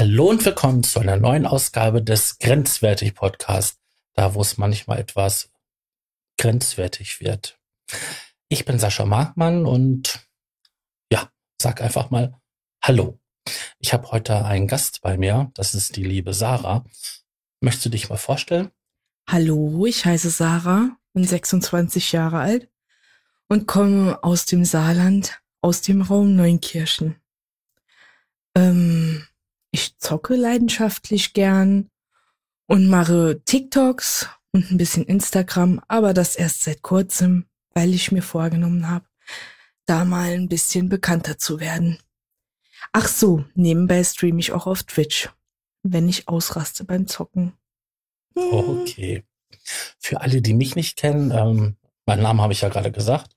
Hallo und willkommen zu einer neuen Ausgabe des Grenzwertig Podcast, da wo es manchmal etwas grenzwertig wird. Ich bin Sascha Markmann und ja, sag einfach mal Hallo. Ich habe heute einen Gast bei mir, das ist die liebe Sarah. Möchtest du dich mal vorstellen? Hallo, ich heiße Sarah, bin 26 Jahre alt und komme aus dem Saarland, aus dem Raum Neunkirchen. Ähm, ich zocke leidenschaftlich gern und mache TikToks und ein bisschen Instagram, aber das erst seit kurzem, weil ich mir vorgenommen habe, da mal ein bisschen bekannter zu werden. Ach so, nebenbei streame ich auch auf Twitch, wenn ich ausraste beim Zocken. Okay. Für alle, die mich nicht kennen, ähm, meinen Namen habe ich ja gerade gesagt.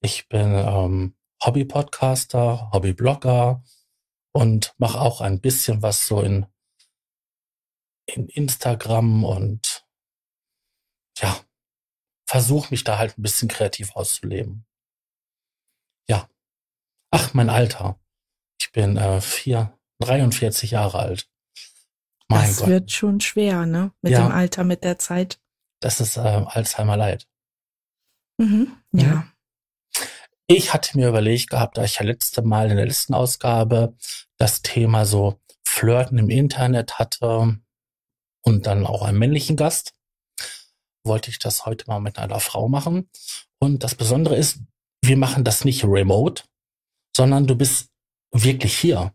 Ich bin ähm, Hobby-Podcaster, Hobby-Blogger, und mache auch ein bisschen was so in, in Instagram und ja, versuche mich da halt ein bisschen kreativ auszuleben. Ja. Ach, mein Alter. Ich bin äh, vier, 43 Jahre alt. Mein das Gott. wird schon schwer, ne? Mit ja, dem Alter, mit der Zeit. Das ist äh, Alzheimer Leid. Mhm, ja. ja. Ich hatte mir überlegt gehabt, da ich ja letzte Mal in der letzten Ausgabe das Thema so Flirten im Internet hatte und dann auch einen männlichen Gast, wollte ich das heute mal mit einer Frau machen. Und das Besondere ist, wir machen das nicht remote, sondern du bist wirklich hier.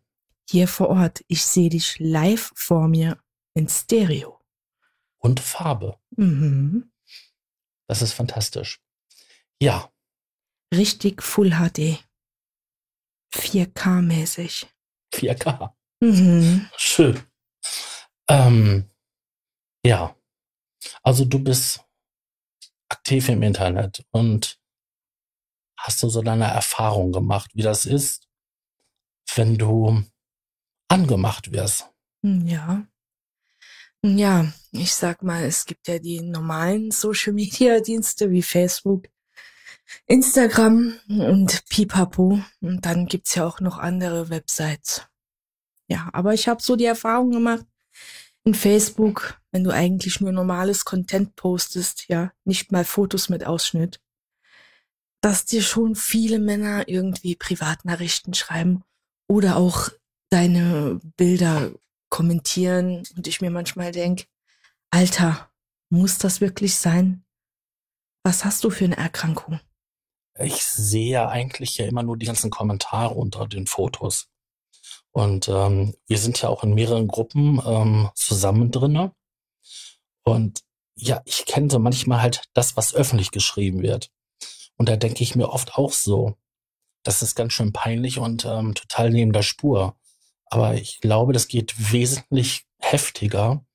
Hier vor Ort. Ich sehe dich live vor mir in Stereo. Und Farbe. Mhm. Das ist fantastisch. Ja, richtig Full HD. 4K-mäßig. 4K. Mhm. Schön. Ähm, ja. Also du bist aktiv im Internet und hast du so deine Erfahrung gemacht, wie das ist, wenn du angemacht wirst? Hm, ja. Ja, ich sag mal, es gibt ja die normalen Social Media Dienste wie Facebook, Instagram und Pipapo. Und dann gibt's ja auch noch andere Websites. Ja, aber ich habe so die Erfahrung gemacht, in Facebook, wenn du eigentlich nur normales Content postest, ja, nicht mal Fotos mit Ausschnitt, dass dir schon viele Männer irgendwie Privatnachrichten schreiben oder auch deine Bilder kommentieren und ich mir manchmal denk, Alter, muss das wirklich sein? Was hast du für eine Erkrankung? ich sehe ja eigentlich ja immer nur die ganzen Kommentare unter den Fotos. Und ähm, wir sind ja auch in mehreren Gruppen ähm, zusammen drinne. Und ja, ich kenne so manchmal halt das, was öffentlich geschrieben wird. Und da denke ich mir oft auch so, das ist ganz schön peinlich und ähm, total neben der Spur. Aber ich glaube, das geht wesentlich heftiger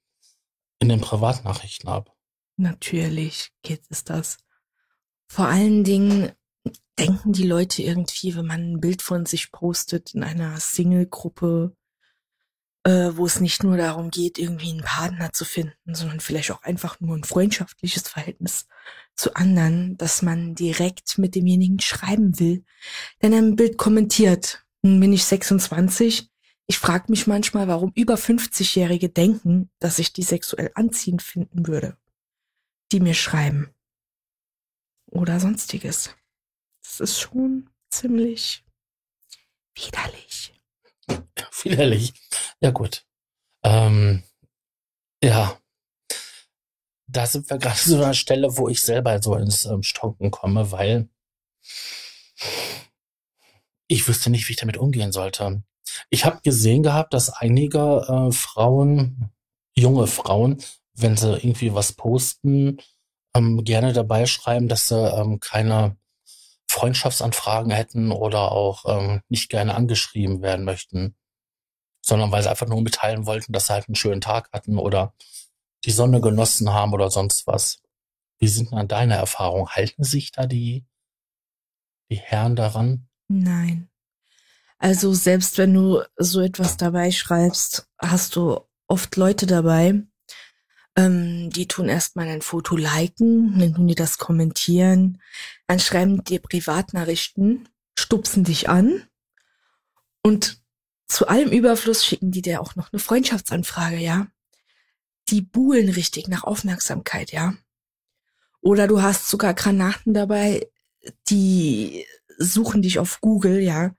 in den Privatnachrichten ab. Natürlich geht es das. Vor allen Dingen denken die Leute irgendwie, wenn man ein Bild von sich postet in einer Single-Gruppe, äh, wo es nicht nur darum geht, irgendwie einen Partner zu finden, sondern vielleicht auch einfach nur ein freundschaftliches Verhältnis zu anderen, dass man direkt mit demjenigen schreiben will, denn er ein Bild kommentiert. Nun bin ich 26. Ich frage mich manchmal, warum über 50-Jährige denken, dass ich die sexuell anziehend finden würde, die mir schreiben. Oder sonstiges. Das ist schon ziemlich widerlich. Widerlich. Ja, gut. Ähm, ja. Da sind wir gerade so einer Stelle, wo ich selber so ins ähm, Stocken komme, weil ich wüsste nicht, wie ich damit umgehen sollte. Ich habe gesehen gehabt, dass einige äh, Frauen, junge Frauen, wenn sie irgendwie was posten, ähm, gerne dabei schreiben, dass sie ähm, keine Freundschaftsanfragen hätten oder auch ähm, nicht gerne angeschrieben werden möchten, sondern weil sie einfach nur mitteilen wollten, dass sie halt einen schönen Tag hatten oder die Sonne genossen haben oder sonst was. Wie sind dann deine Erfahrungen? Halten sich da die, die Herren daran? Nein. Also selbst wenn du so etwas dabei schreibst, hast du oft Leute dabei, Ähm, die tun erstmal ein Foto liken, dann tun die das kommentieren, dann schreiben dir Privatnachrichten, stupsen dich an und zu allem Überfluss schicken die dir auch noch eine Freundschaftsanfrage, ja. Die buhlen richtig nach Aufmerksamkeit, ja. Oder du hast sogar Granaten dabei, die suchen dich auf Google, ja,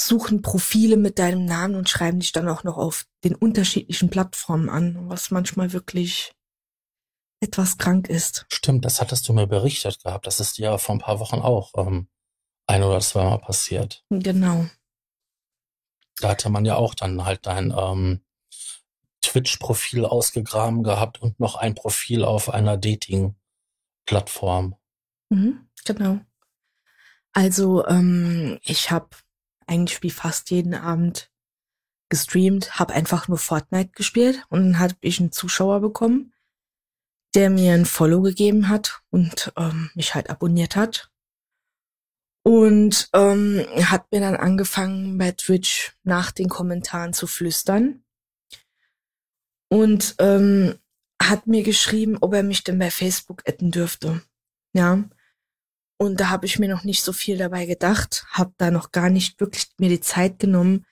suchen Profile mit deinem Namen und schreiben dich dann auch noch auf den unterschiedlichen Plattformen an, was manchmal wirklich etwas krank ist. Stimmt, das hattest du mir berichtet gehabt. Das ist dir vor ein paar Wochen auch ähm, ein oder zweimal passiert. Genau. Da hatte man ja auch dann halt dein ähm, Twitch-Profil ausgegraben gehabt und noch ein Profil auf einer Dating-Plattform. Mhm, genau. Also ähm, ich habe eigentlich wie fast jeden Abend gestreamt, habe einfach nur Fortnite gespielt und dann habe ich einen Zuschauer bekommen, der mir ein Follow gegeben hat und ähm, mich halt abonniert hat. Und ähm, hat mir dann angefangen bei Twitch nach den Kommentaren zu flüstern. Und ähm, hat mir geschrieben, ob er mich denn bei Facebook adden dürfte. Ja. Und da habe ich mir noch nicht so viel dabei gedacht, habe da noch gar nicht wirklich mir die Zeit genommen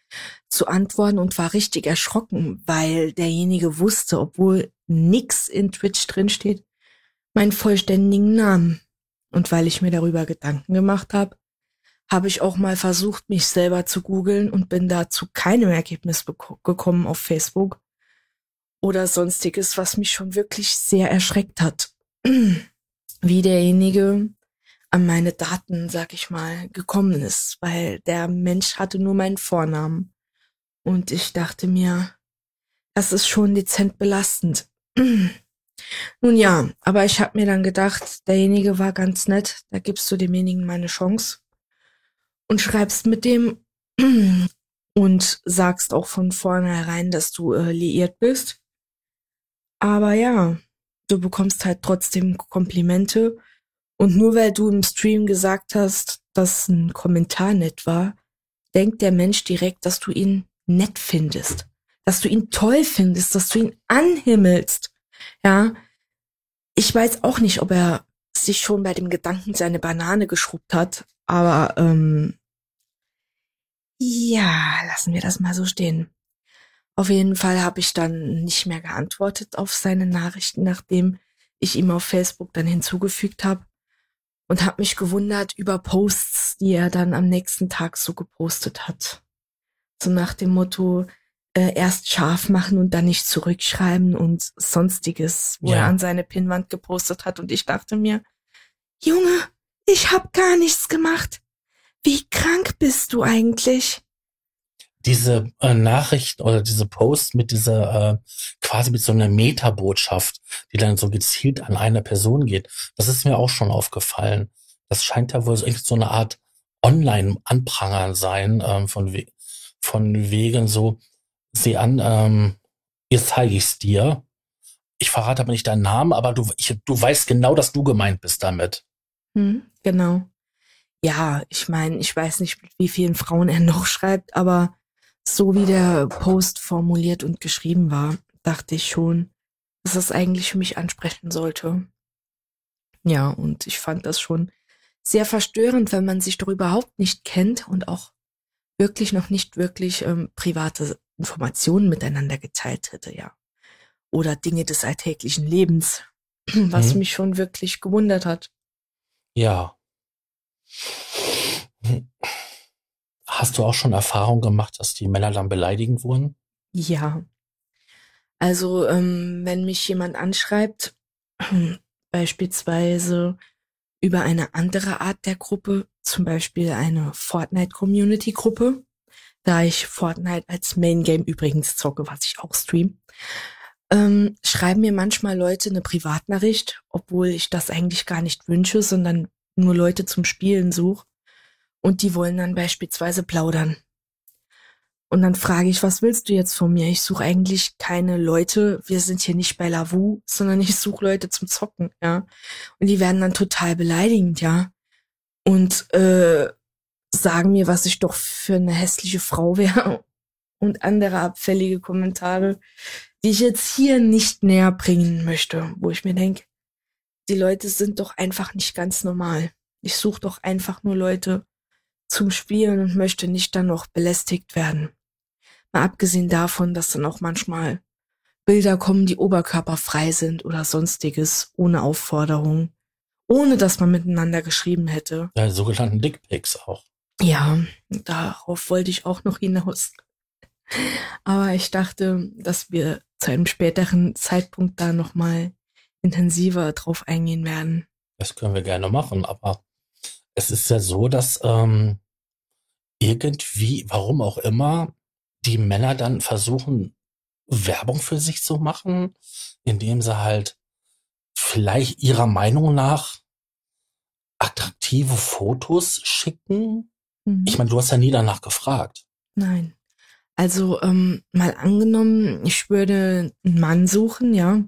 zu antworten und war richtig erschrocken, weil derjenige wusste, obwohl nix in Twitch drin steht, meinen vollständigen Namen. Und weil ich mir darüber Gedanken gemacht habe, habe ich auch mal versucht, mich selber zu googeln und bin da zu keinem Ergebnis gekommen auf Facebook oder sonstiges, was mich schon wirklich sehr erschreckt hat. Wie derjenige an meine Daten, sag ich mal, gekommen ist, weil der Mensch hatte nur meinen Vornamen. Und ich dachte mir, das ist schon dezent belastend. Nun ja, aber ich habe mir dann gedacht, derjenige war ganz nett, da gibst du demjenigen meine Chance und schreibst mit dem und sagst auch von vornherein, dass du äh, liiert bist. Aber ja, du bekommst halt trotzdem Komplimente und nur weil du im Stream gesagt hast, dass ein Kommentar nett war, denkt der Mensch direkt, dass du ihn nett findest, dass du ihn toll findest, dass du ihn anhimmelst. Ja, ich weiß auch nicht, ob er sich schon bei dem Gedanken seine Banane geschrubbt hat, aber ähm, ja, lassen wir das mal so stehen. Auf jeden Fall habe ich dann nicht mehr geantwortet auf seine Nachrichten, nachdem ich ihm auf Facebook dann hinzugefügt habe und habe mich gewundert über Posts, die er dann am nächsten Tag so gepostet hat. So nach dem Motto, äh, erst scharf machen und dann nicht zurückschreiben und sonstiges, wo ja. er an seine Pinnwand gepostet hat. Und ich dachte mir, Junge, ich hab gar nichts gemacht. Wie krank bist du eigentlich? Diese äh, Nachricht oder diese Post mit dieser äh, quasi mit so einer Metabotschaft, die dann so gezielt an eine Person geht, das ist mir auch schon aufgefallen. Das scheint ja wohl so, so eine Art Online-Anprangern sein, ähm, von, we von wegen so, sieh an, ähm, jetzt zeige ich's dir. Ich verrate aber nicht deinen Namen, aber du, ich, du weißt genau, dass du gemeint bist damit. Hm, genau. Ja, ich meine, ich weiß nicht, mit wie vielen Frauen er noch schreibt, aber so wie der Post formuliert und geschrieben war, dachte ich schon, dass das eigentlich für mich ansprechen sollte. Ja, und ich fand das schon sehr verstörend, wenn man sich doch überhaupt nicht kennt und auch wirklich noch nicht wirklich ähm, private Informationen miteinander geteilt hätte, ja. Oder Dinge des alltäglichen Lebens, was mhm. mich schon wirklich gewundert hat. Ja. Hast du auch schon Erfahrung gemacht, dass die Männer dann beleidigend wurden? Ja. Also, ähm, wenn mich jemand anschreibt, beispielsweise über eine andere Art der Gruppe, zum Beispiel eine Fortnite-Community-Gruppe, da ich Fortnite als Main Game übrigens zocke, was ich auch stream, ähm, schreiben mir manchmal Leute eine Privatnachricht, obwohl ich das eigentlich gar nicht wünsche, sondern nur Leute zum Spielen suche und die wollen dann beispielsweise plaudern. Und dann frage ich, was willst du jetzt von mir? Ich suche eigentlich keine Leute, wir sind hier nicht bei Lavu, sondern ich suche Leute zum Zocken, ja. Und die werden dann total beleidigend, ja. Und äh, sagen mir, was ich doch für eine hässliche Frau wäre und andere abfällige Kommentare, die ich jetzt hier nicht näher bringen möchte, wo ich mir denke, die Leute sind doch einfach nicht ganz normal. Ich suche doch einfach nur Leute zum Spielen und möchte nicht dann noch belästigt werden. Mal abgesehen davon, dass dann auch manchmal Bilder kommen, die oberkörperfrei sind oder sonstiges, ohne Aufforderung, ohne dass man miteinander geschrieben hätte. Ja, sogenannten Dickpics auch. Ja, darauf wollte ich auch noch hinaus. Aber ich dachte, dass wir zu einem späteren Zeitpunkt da nochmal intensiver drauf eingehen werden. Das können wir gerne machen, aber es ist ja so, dass ähm, irgendwie, warum auch immer, die Männer dann versuchen, Werbung für sich zu machen, indem sie halt vielleicht ihrer Meinung nach attraktive Fotos schicken. Mhm. Ich meine, du hast ja nie danach gefragt. Nein. Also ähm, mal angenommen, ich würde einen Mann suchen, ja,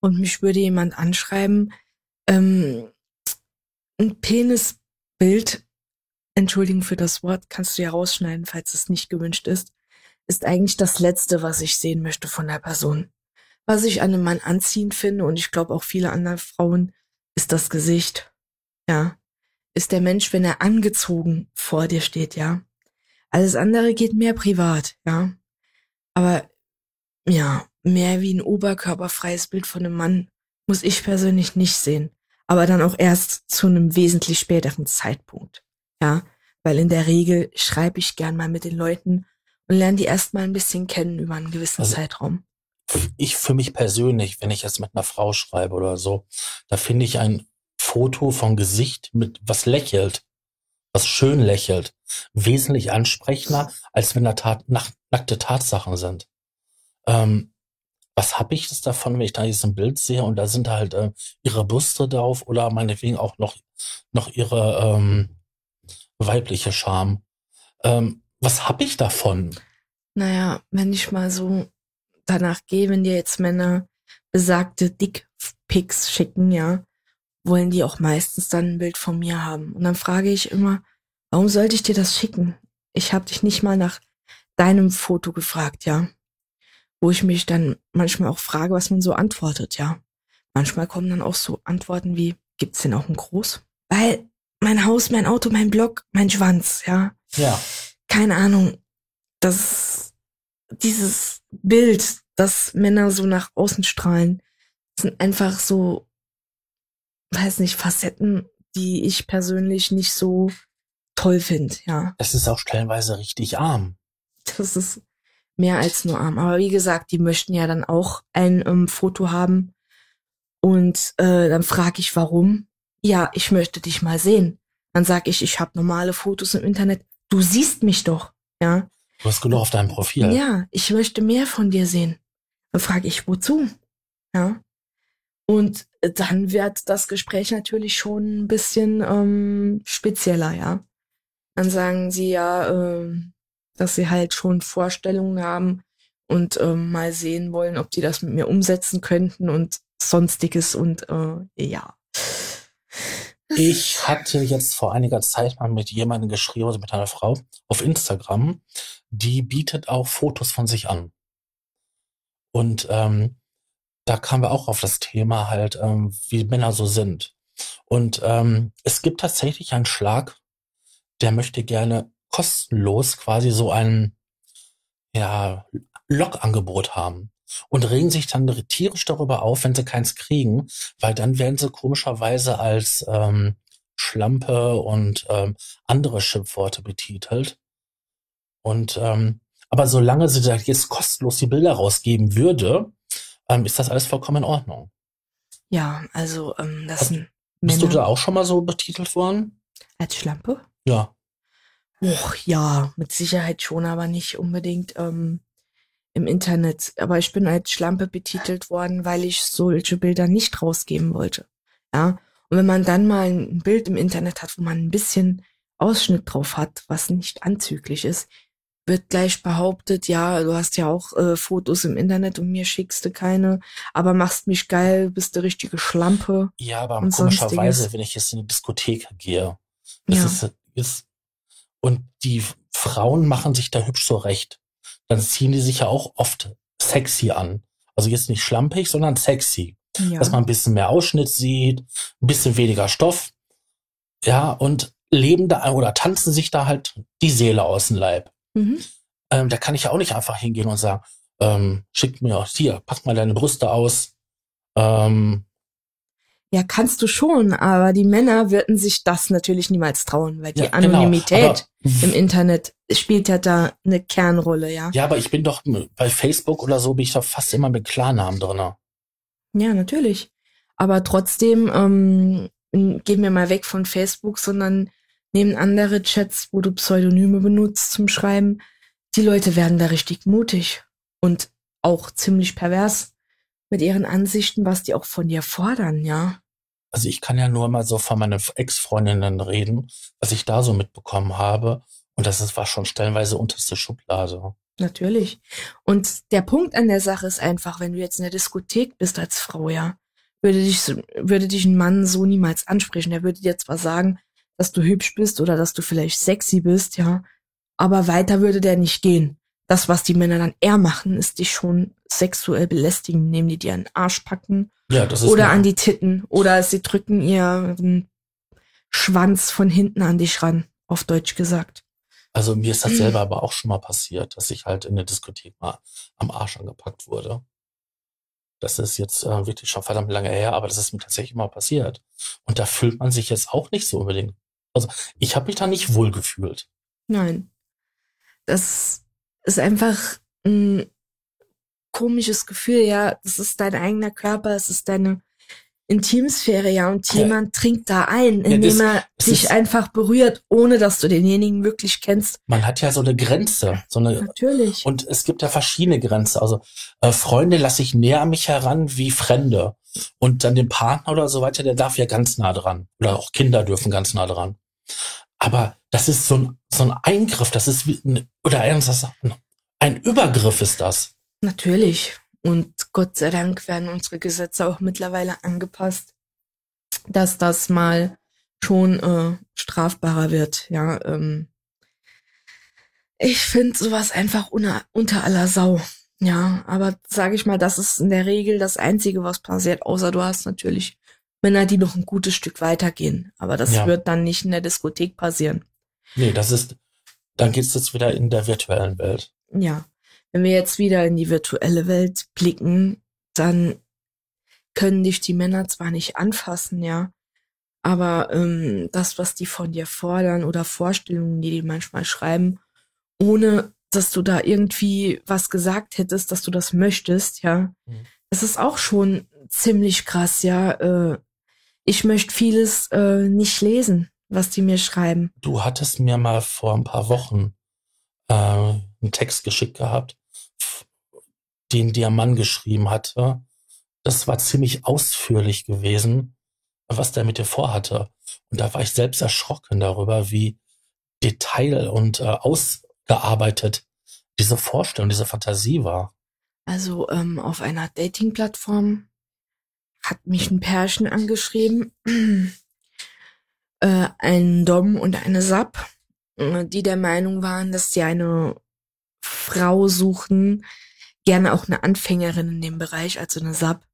und mich würde jemand anschreiben, ähm, ein Penisbild, entschuldigen für das Wort, kannst du ja rausschneiden, falls es nicht gewünscht ist, ist eigentlich das Letzte, was ich sehen möchte von der Person. Was ich an einem Mann anziehend finde, und ich glaube auch viele andere Frauen, ist das Gesicht. Ja. Ist der Mensch, wenn er angezogen vor dir steht, ja. Alles andere geht mehr privat, ja. Aber ja, mehr wie ein oberkörperfreies Bild von einem Mann muss ich persönlich nicht sehen. Aber dann auch erst zu einem wesentlich späteren Zeitpunkt. Ja, weil in der Regel schreibe ich gern mal mit den Leuten und lerne die erstmal ein bisschen kennen über einen gewissen also, Zeitraum. Ich für mich persönlich, wenn ich jetzt mit einer Frau schreibe oder so, da finde ich ein Foto vom Gesicht mit was lächelt, was schön lächelt, wesentlich ansprechender, als wenn da tat, nach, nackte Tatsachen sind. Ähm, was habe ich das davon, wenn ich da jetzt ein Bild sehe und da sind halt äh, ihre Brüste drauf oder meinetwegen auch noch, noch ihre ähm, weibliche Charme. Ähm, was hab ich davon? Naja, wenn ich mal so danach gehe, wenn dir jetzt Männer besagte Dickpics schicken, ja, wollen die auch meistens dann ein Bild von mir haben. Und dann frage ich immer, warum sollte ich dir das schicken? Ich habe dich nicht mal nach deinem Foto gefragt, ja. Wo ich mich dann manchmal auch frage, was man so antwortet, ja. Manchmal kommen dann auch so Antworten wie, gibt's denn auch ein Groß? Weil mein Haus, mein Auto, mein Blog, mein Schwanz, ja. Ja keine Ahnung, das, dieses Bild, das Männer so nach außen strahlen, sind einfach so, weiß nicht, Facetten, die ich persönlich nicht so toll finde, ja. Es ist auch stellenweise richtig arm. Das ist mehr als nur arm. Aber wie gesagt, die möchten ja dann auch ein ähm, Foto haben. Und äh, dann frage ich, warum. Ja, ich möchte dich mal sehen. Dann sage ich, ich habe normale Fotos im Internet du siehst mich doch, ja. Du hast genug auf deinem Profil. Ja, ich möchte mehr von dir sehen. Dann frage ich, wozu? Ja. Und dann wird das Gespräch natürlich schon ein bisschen ähm, spezieller, ja. Dann sagen sie ja, äh, dass sie halt schon Vorstellungen haben und äh, mal sehen wollen, ob die das mit mir umsetzen könnten und sonstiges und äh, ja. Ich hatte jetzt vor einiger Zeit mal mit jemandem geschrieben, also mit einer Frau auf Instagram, die bietet auch Fotos von sich an. Und ähm, da kamen wir auch auf das Thema halt, ähm, wie Männer so sind. Und ähm, es gibt tatsächlich einen Schlag, der möchte gerne kostenlos quasi so ein ja, Logangebot haben und regen sich dann tierisch darüber auf, wenn sie keins kriegen, weil dann werden sie komischerweise als ähm, Schlampe und ähm, andere Schimpfworte betitelt. Und ähm, aber solange sie da jetzt kostenlos die Bilder rausgeben würde, ähm, ist das alles vollkommen in Ordnung. Ja, also ähm, das sind Bist Männer. du da auch schon mal so betitelt worden? Als Schlampe? Ja. Och ja, mit Sicherheit schon, aber nicht unbedingt ähm, im Internet. Aber ich bin als Schlampe betitelt worden, weil ich solche Bilder nicht rausgeben wollte. Ja. Und wenn man dann mal ein Bild im Internet hat, wo man ein bisschen Ausschnitt drauf hat, was nicht anzüglich ist, wird gleich behauptet, ja, du hast ja auch äh, Fotos im Internet und mir schickst du keine, aber machst mich geil, bist du richtige Schlampe. Ja, aber komischerweise, wenn ich jetzt in eine Diskothek gehe, ja. ist, ist, und die Frauen machen sich da hübsch zurecht dann ziehen die sich ja auch oft sexy an. Also jetzt nicht schlampig, sondern sexy. Ja. Dass man ein bisschen mehr Ausschnitt sieht, ein bisschen weniger Stoff. Ja, und leben da oder tanzen sich da halt die Seele aus dem Leib. Mhm. Ähm, da kann ich ja auch nicht einfach hingehen und sagen, ähm, schick mir hier, pack mal deine Brüste aus. Ähm, ja, kannst du schon, aber die Männer würden sich das natürlich niemals trauen, weil die ja, genau, Anonymität genau, im Internet spielt ja da eine Kernrolle, ja. Ja, aber ich bin doch bei Facebook oder so bin ich doch fast immer mit Klarnamen drinne. Ja, natürlich. Aber trotzdem ähm, gehen wir mal weg von Facebook, sondern nehmen andere Chats, wo du Pseudonyme benutzt zum Schreiben. Die Leute werden da richtig mutig und auch ziemlich pervers mit ihren Ansichten, was die auch von dir fordern, ja. Also ich kann ja nur mal so von meinen Ex-Freundinnen reden, was ich da so mitbekommen habe. Und das ist, war schon stellenweise unterste Schublade. Natürlich. Und der Punkt an der Sache ist einfach, wenn du jetzt in der Diskothek bist als Frau, ja, würde dich, würde dich ein Mann so niemals ansprechen. Der würde dir zwar sagen, dass du hübsch bist oder dass du vielleicht sexy bist, ja, aber weiter würde der nicht gehen das, was die Männer dann eher machen, ist dich schon sexuell belästigen, indem die dir einen Arsch packen ja, das ist oder an die Titten oder sie drücken ihren Schwanz von hinten an dich ran, auf Deutsch gesagt. Also mir ist das mhm. selber aber auch schon mal passiert, dass ich halt in der Diskothek mal am Arsch angepackt wurde. Das ist jetzt äh, wirklich schon verdammt lange her, aber das ist mir tatsächlich mal passiert. Und da fühlt man sich jetzt auch nicht so unbedingt. Also ich habe mich da nicht wohl gefühlt. Nein. Das ist einfach ein komisches Gefühl, ja. Das ist dein eigener Körper, es ist deine Intimsphäre, ja. Und jemand trinkt da ein, indem ja, das, er dich einfach berührt, ohne dass du denjenigen wirklich kennst. Man hat ja so eine Grenze, so eine. Natürlich. Und es gibt ja verschiedene Grenzen. Also äh, Freunde lasse ich näher an mich heran wie Fremde. Und dann den Partner oder so weiter, der darf ja ganz nah dran. Oder auch Kinder dürfen ganz nah dran. Aber das ist so ein, so ein Eingriff, das ist wie, oder ein Übergriff ist das. Natürlich. Und Gott sei Dank werden unsere Gesetze auch mittlerweile angepasst, dass das mal schon äh, strafbarer wird. Ja, ähm, ich finde sowas einfach unter, aller Sau. Ja, aber sage ich mal, das ist in der Regel das Einzige, was passiert, außer du hast natürlich Männer, die noch ein gutes Stück weitergehen. Aber das ja. wird dann nicht in der Diskothek passieren. Nee, das ist, dann geht's jetzt wieder in der virtuellen Welt. Ja. Wenn wir jetzt wieder in die virtuelle Welt blicken, dann können dich die Männer zwar nicht anfassen, ja, aber ähm, das, was die von dir fordern oder Vorstellungen, die die manchmal schreiben, ohne dass du da irgendwie was gesagt hättest, dass du das möchtest, ja, mhm. das ist auch schon ziemlich krass, ja. Äh, ich möchte vieles äh, nicht lesen, was die mir schreiben. Du hattest mir mal vor ein paar Wochen äh, einen Text geschickt gehabt, den dir Mann geschrieben hatte. Das war ziemlich ausführlich gewesen, was der mit dir vorhatte. Und da war ich selbst erschrocken darüber, wie detail und äh, ausgearbeitet diese Vorstellung, diese Fantasie war. Also ähm, auf einer Dating-Plattform hat mich ein Pärchen angeschrieben, äh, ein Dom und eine Sap, äh, die der Meinung waren, dass sie eine Frau suchen, gerne auch eine Anfängerin in dem Bereich, also eine Sap,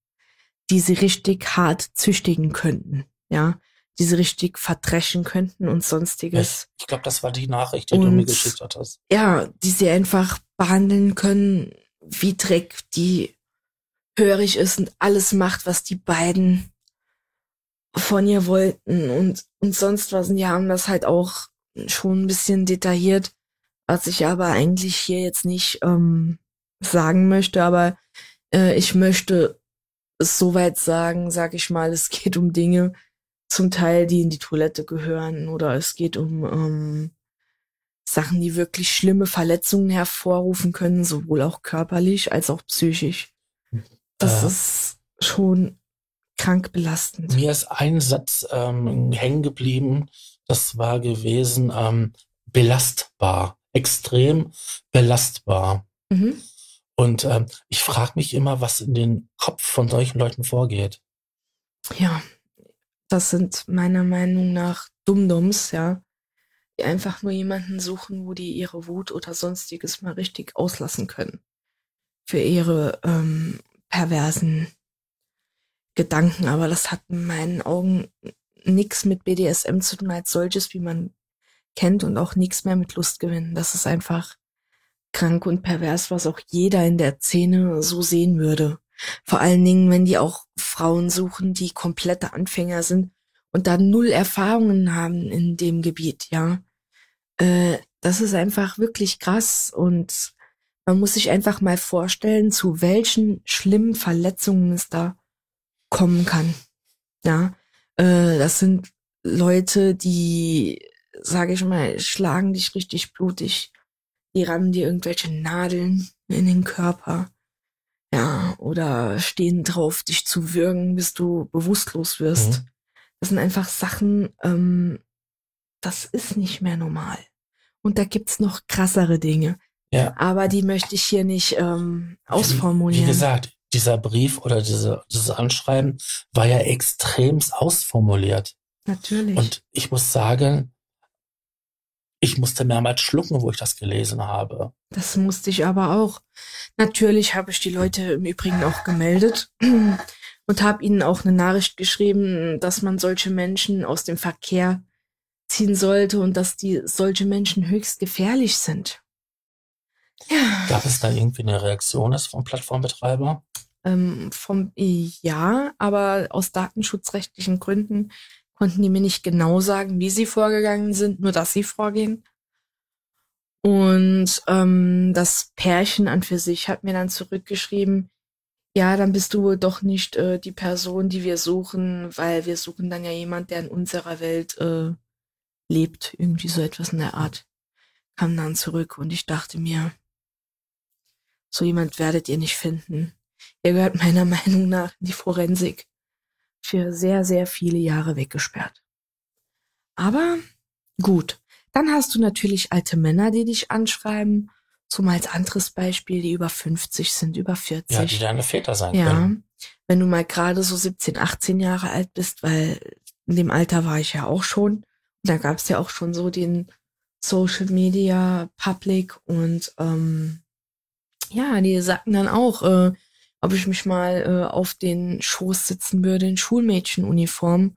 die sie richtig hart züchtigen könnten, ja, die sie richtig verdreschen könnten und sonstiges. Ich glaube, das war die Nachricht, die und, du mir geschickt hattest. Ja, die sie einfach behandeln können wie Dreck, die hörig ist und alles macht, was die beiden von ihr wollten und, und sonst was. Und die haben das halt auch schon ein bisschen detailliert, was ich aber eigentlich hier jetzt nicht ähm, sagen möchte. Aber äh, ich möchte es soweit sagen, sag ich mal, es geht um Dinge, zum Teil, die in die Toilette gehören oder es geht um ähm, Sachen, die wirklich schlimme Verletzungen hervorrufen können, sowohl auch körperlich als auch psychisch. Das äh, ist schon krank belastend. Mir ist ein Satz ähm, hängen geblieben, das war gewesen ähm, belastbar, extrem belastbar. Mhm. Und ähm, ich frage mich immer, was in den Kopf von solchen Leuten vorgeht. Ja, das sind meiner Meinung nach Dummdums, ja. die einfach nur jemanden suchen, wo die ihre Wut oder sonstiges mal richtig auslassen können. Für ihre ähm, perversen Gedanken. Aber das hat in meinen Augen nichts mit BDSM zu tun als solches, wie man kennt und auch nichts mehr mit Lust gewinnen. Das ist einfach krank und pervers, was auch jeder in der Szene so sehen würde. Vor allen Dingen, wenn die auch Frauen suchen, die komplette Anfänger sind und da null Erfahrungen haben in dem Gebiet, ja. Äh, das ist einfach wirklich krass und man muss sich einfach mal vorstellen, zu welchen schlimmen Verletzungen es da kommen kann. Ja, äh, das sind Leute, die, sage ich mal, schlagen dich richtig blutig. Die rammen dir irgendwelche Nadeln in den Körper. Ja, oder stehen drauf, dich zu würgen, bis du bewusstlos wirst. Mhm. Das sind einfach Sachen, ähm, das ist nicht mehr normal. Und da gibt's noch krassere Dinge. Ja. Aber die möchte ich hier nicht ähm, ausformulieren. Wie, wie gesagt, dieser Brief oder diese, dieses Anschreiben war ja extremst ausformuliert. Natürlich. Und ich muss sagen, ich musste mehrmals schlucken, wo ich das gelesen habe. Das musste ich aber auch. Natürlich habe ich die Leute im Übrigen auch gemeldet und habe ihnen auch eine Nachricht geschrieben, dass man solche Menschen aus dem Verkehr ziehen sollte und dass die solche Menschen höchst gefährlich sind. Ja. Gab es da irgendwie eine Reaktion vom Plattformbetreiber? Ähm, vom ja, aber aus datenschutzrechtlichen Gründen konnten die mir nicht genau sagen, wie sie vorgegangen sind, nur dass sie vorgehen. Und ähm, das Pärchen an für sich hat mir dann zurückgeschrieben, ja, dann bist du doch nicht äh, die Person, die wir suchen, weil wir suchen dann ja jemand, der in unserer Welt äh, lebt. Irgendwie so etwas in der Art. Kam dann zurück und ich dachte mir, so jemand werdet ihr nicht finden. Ihr gehört meiner Meinung nach in die Forensik für sehr, sehr viele Jahre weggesperrt. Aber gut. Dann hast du natürlich alte Männer, die dich anschreiben. Zum als anderes Beispiel, die über 50 sind, über 40. Ja, die deine Väter sein ja. können. Wenn du mal gerade so 17, 18 Jahre alt bist, weil in dem Alter war ich ja auch schon. Da gab es ja auch schon so den Social Media Public und ähm, ja, die sagten dann auch, äh, ob ich mich mal äh, auf den Schoß sitzen würde in Schulmädchenuniform.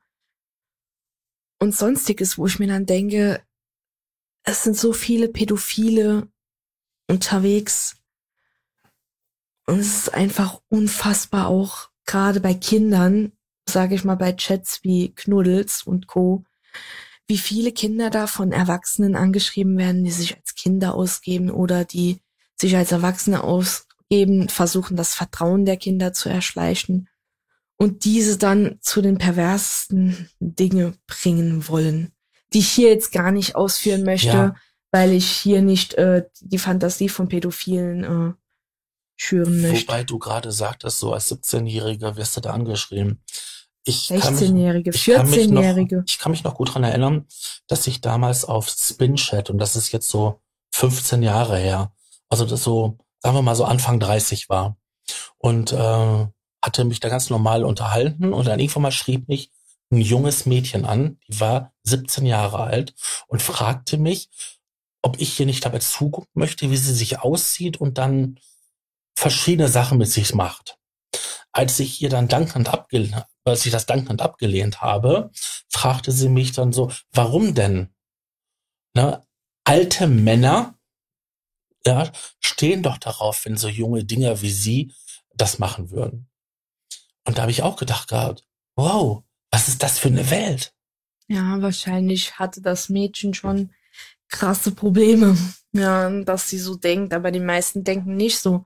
Und sonstiges, wo ich mir dann denke, es sind so viele Pädophile unterwegs. Und es ist einfach unfassbar auch gerade bei Kindern, sage ich mal bei Chats wie Knuddels und Co, wie viele Kinder da von Erwachsenen angeschrieben werden, die sich als Kinder ausgeben oder die sich als Erwachsene ausgeben, versuchen das Vertrauen der Kinder zu erschleichen und diese dann zu den perversesten Dinge bringen wollen, die ich hier jetzt gar nicht ausführen möchte, ja. weil ich hier nicht äh, die Fantasie von Pädophilen äh, schüren möchte. Wobei du gerade sagtest, so als 17-Jähriger wirst du da angeschrieben. Ich 16-Jährige, 14-Jährige. Ich kann mich noch gut dran erinnern, dass ich damals auf Spinchat, und das ist jetzt so 15 Jahre her, also das so, sagen wir mal so Anfang 30 war. Und äh, hatte mich da ganz normal unterhalten und dann irgendwann mal schrieb mich ein junges Mädchen an, die war 17 Jahre alt und fragte mich, ob ich hier nicht dabei zugucken möchte, wie sie sich aussieht und dann verschiedene Sachen mit sich macht. Als ich ihr dann dankend abgelehnt, als ich das dankend abgelehnt habe, fragte sie mich dann so, warum denn? Ne? Alte Männer ja, stehen doch darauf, wenn so junge Dinger wie sie das machen würden. Und da habe ich auch gedacht gehabt, wow, was ist das für eine Welt? Ja, wahrscheinlich hatte das Mädchen schon krasse Probleme, ja, dass sie so denkt, aber die meisten denken nicht so.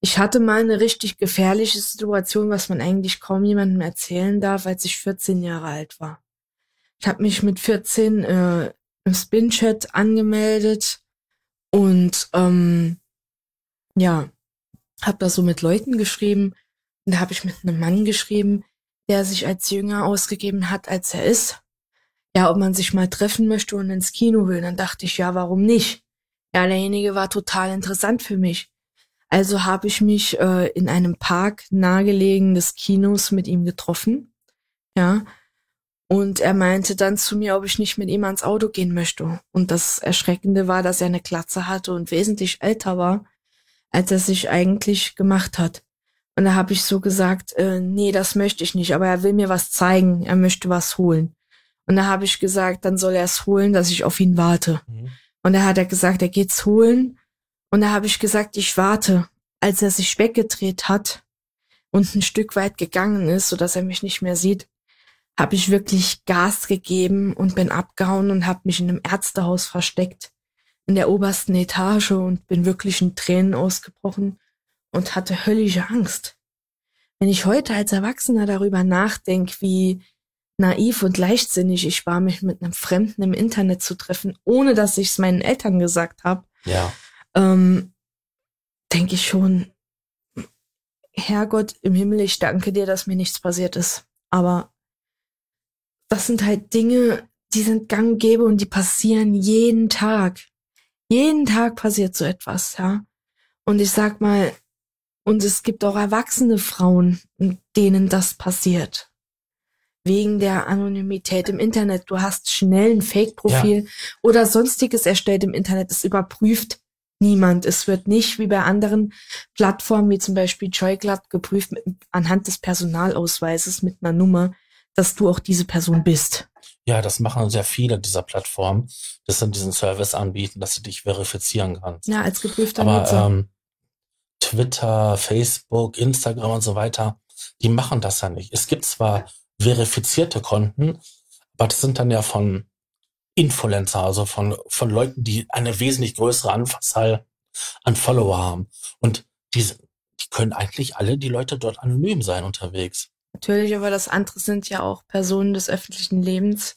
Ich hatte mal eine richtig gefährliche Situation, was man eigentlich kaum jemandem erzählen darf, als ich 14 Jahre alt war. Ich habe mich mit 14 äh, im Spinchat angemeldet und ähm, ja, habe da so mit Leuten geschrieben. Und da habe ich mit einem Mann geschrieben, der sich als jünger ausgegeben hat, als er ist. Ja, ob man sich mal treffen möchte und ins Kino will. Dann dachte ich, ja, warum nicht? Ja, derjenige war total interessant für mich. Also habe ich mich äh, in einem Park nahegelegen des Kinos mit ihm getroffen. Ja. Und er meinte dann zu mir, ob ich nicht mit ihm ans Auto gehen möchte. Und das Erschreckende war, dass er eine Glatze hatte und wesentlich älter war, als er sich eigentlich gemacht hat. Und da habe ich so gesagt, äh, nee, das möchte ich nicht, aber er will mir was zeigen, er möchte was holen. Und da habe ich gesagt, dann soll er es holen, dass ich auf ihn warte. Mhm. Und da hat er gesagt, er geht's holen. Und da habe ich gesagt, ich warte. Als er sich weggedreht hat und ein Stück weit gegangen ist, so dass er mich nicht mehr sieht, habe ich wirklich Gas gegeben und bin abgehauen und habe mich in einem Ärztehaus versteckt in der obersten Etage und bin wirklich in Tränen ausgebrochen und hatte höllische Angst. Wenn ich heute als Erwachsener darüber nachdenke, wie naiv und leichtsinnig ich war, mich mit einem Fremden im Internet zu treffen, ohne dass ich es meinen Eltern gesagt habe, ja. ähm, denke ich schon, Herrgott im Himmel, ich danke dir, dass mir nichts passiert ist. Aber das sind halt Dinge, die sind gang und gäbe und die passieren jeden Tag. Jeden Tag passiert so etwas, ja. Und ich sag mal, und es gibt auch erwachsene Frauen, denen das passiert. Wegen der Anonymität im Internet. Du hast schnell ein Fake-Profil ja. oder sonstiges erstellt im Internet. Es überprüft niemand. Es wird nicht wie bei anderen Plattformen, wie zum Beispiel Joyglatt, geprüft mit, anhand des Personalausweises mit einer Nummer dass du auch diese Person bist. Ja, das machen sehr viele dieser Plattformen, dass sie diesen Service anbieten, dass du dich verifizieren kannst. Ja, als geprüfter Aber Nutzer. Ähm, Twitter, Facebook, Instagram und so weiter, die machen das ja nicht. Es gibt zwar verifizierte Konten, aber das sind dann ja von Influencer, also von, von Leuten, die eine wesentlich größere Anzahl an Follower haben. Und die, die können eigentlich alle die Leute dort anonym sein unterwegs. Natürlich, aber das andere sind ja auch Personen des öffentlichen Lebens,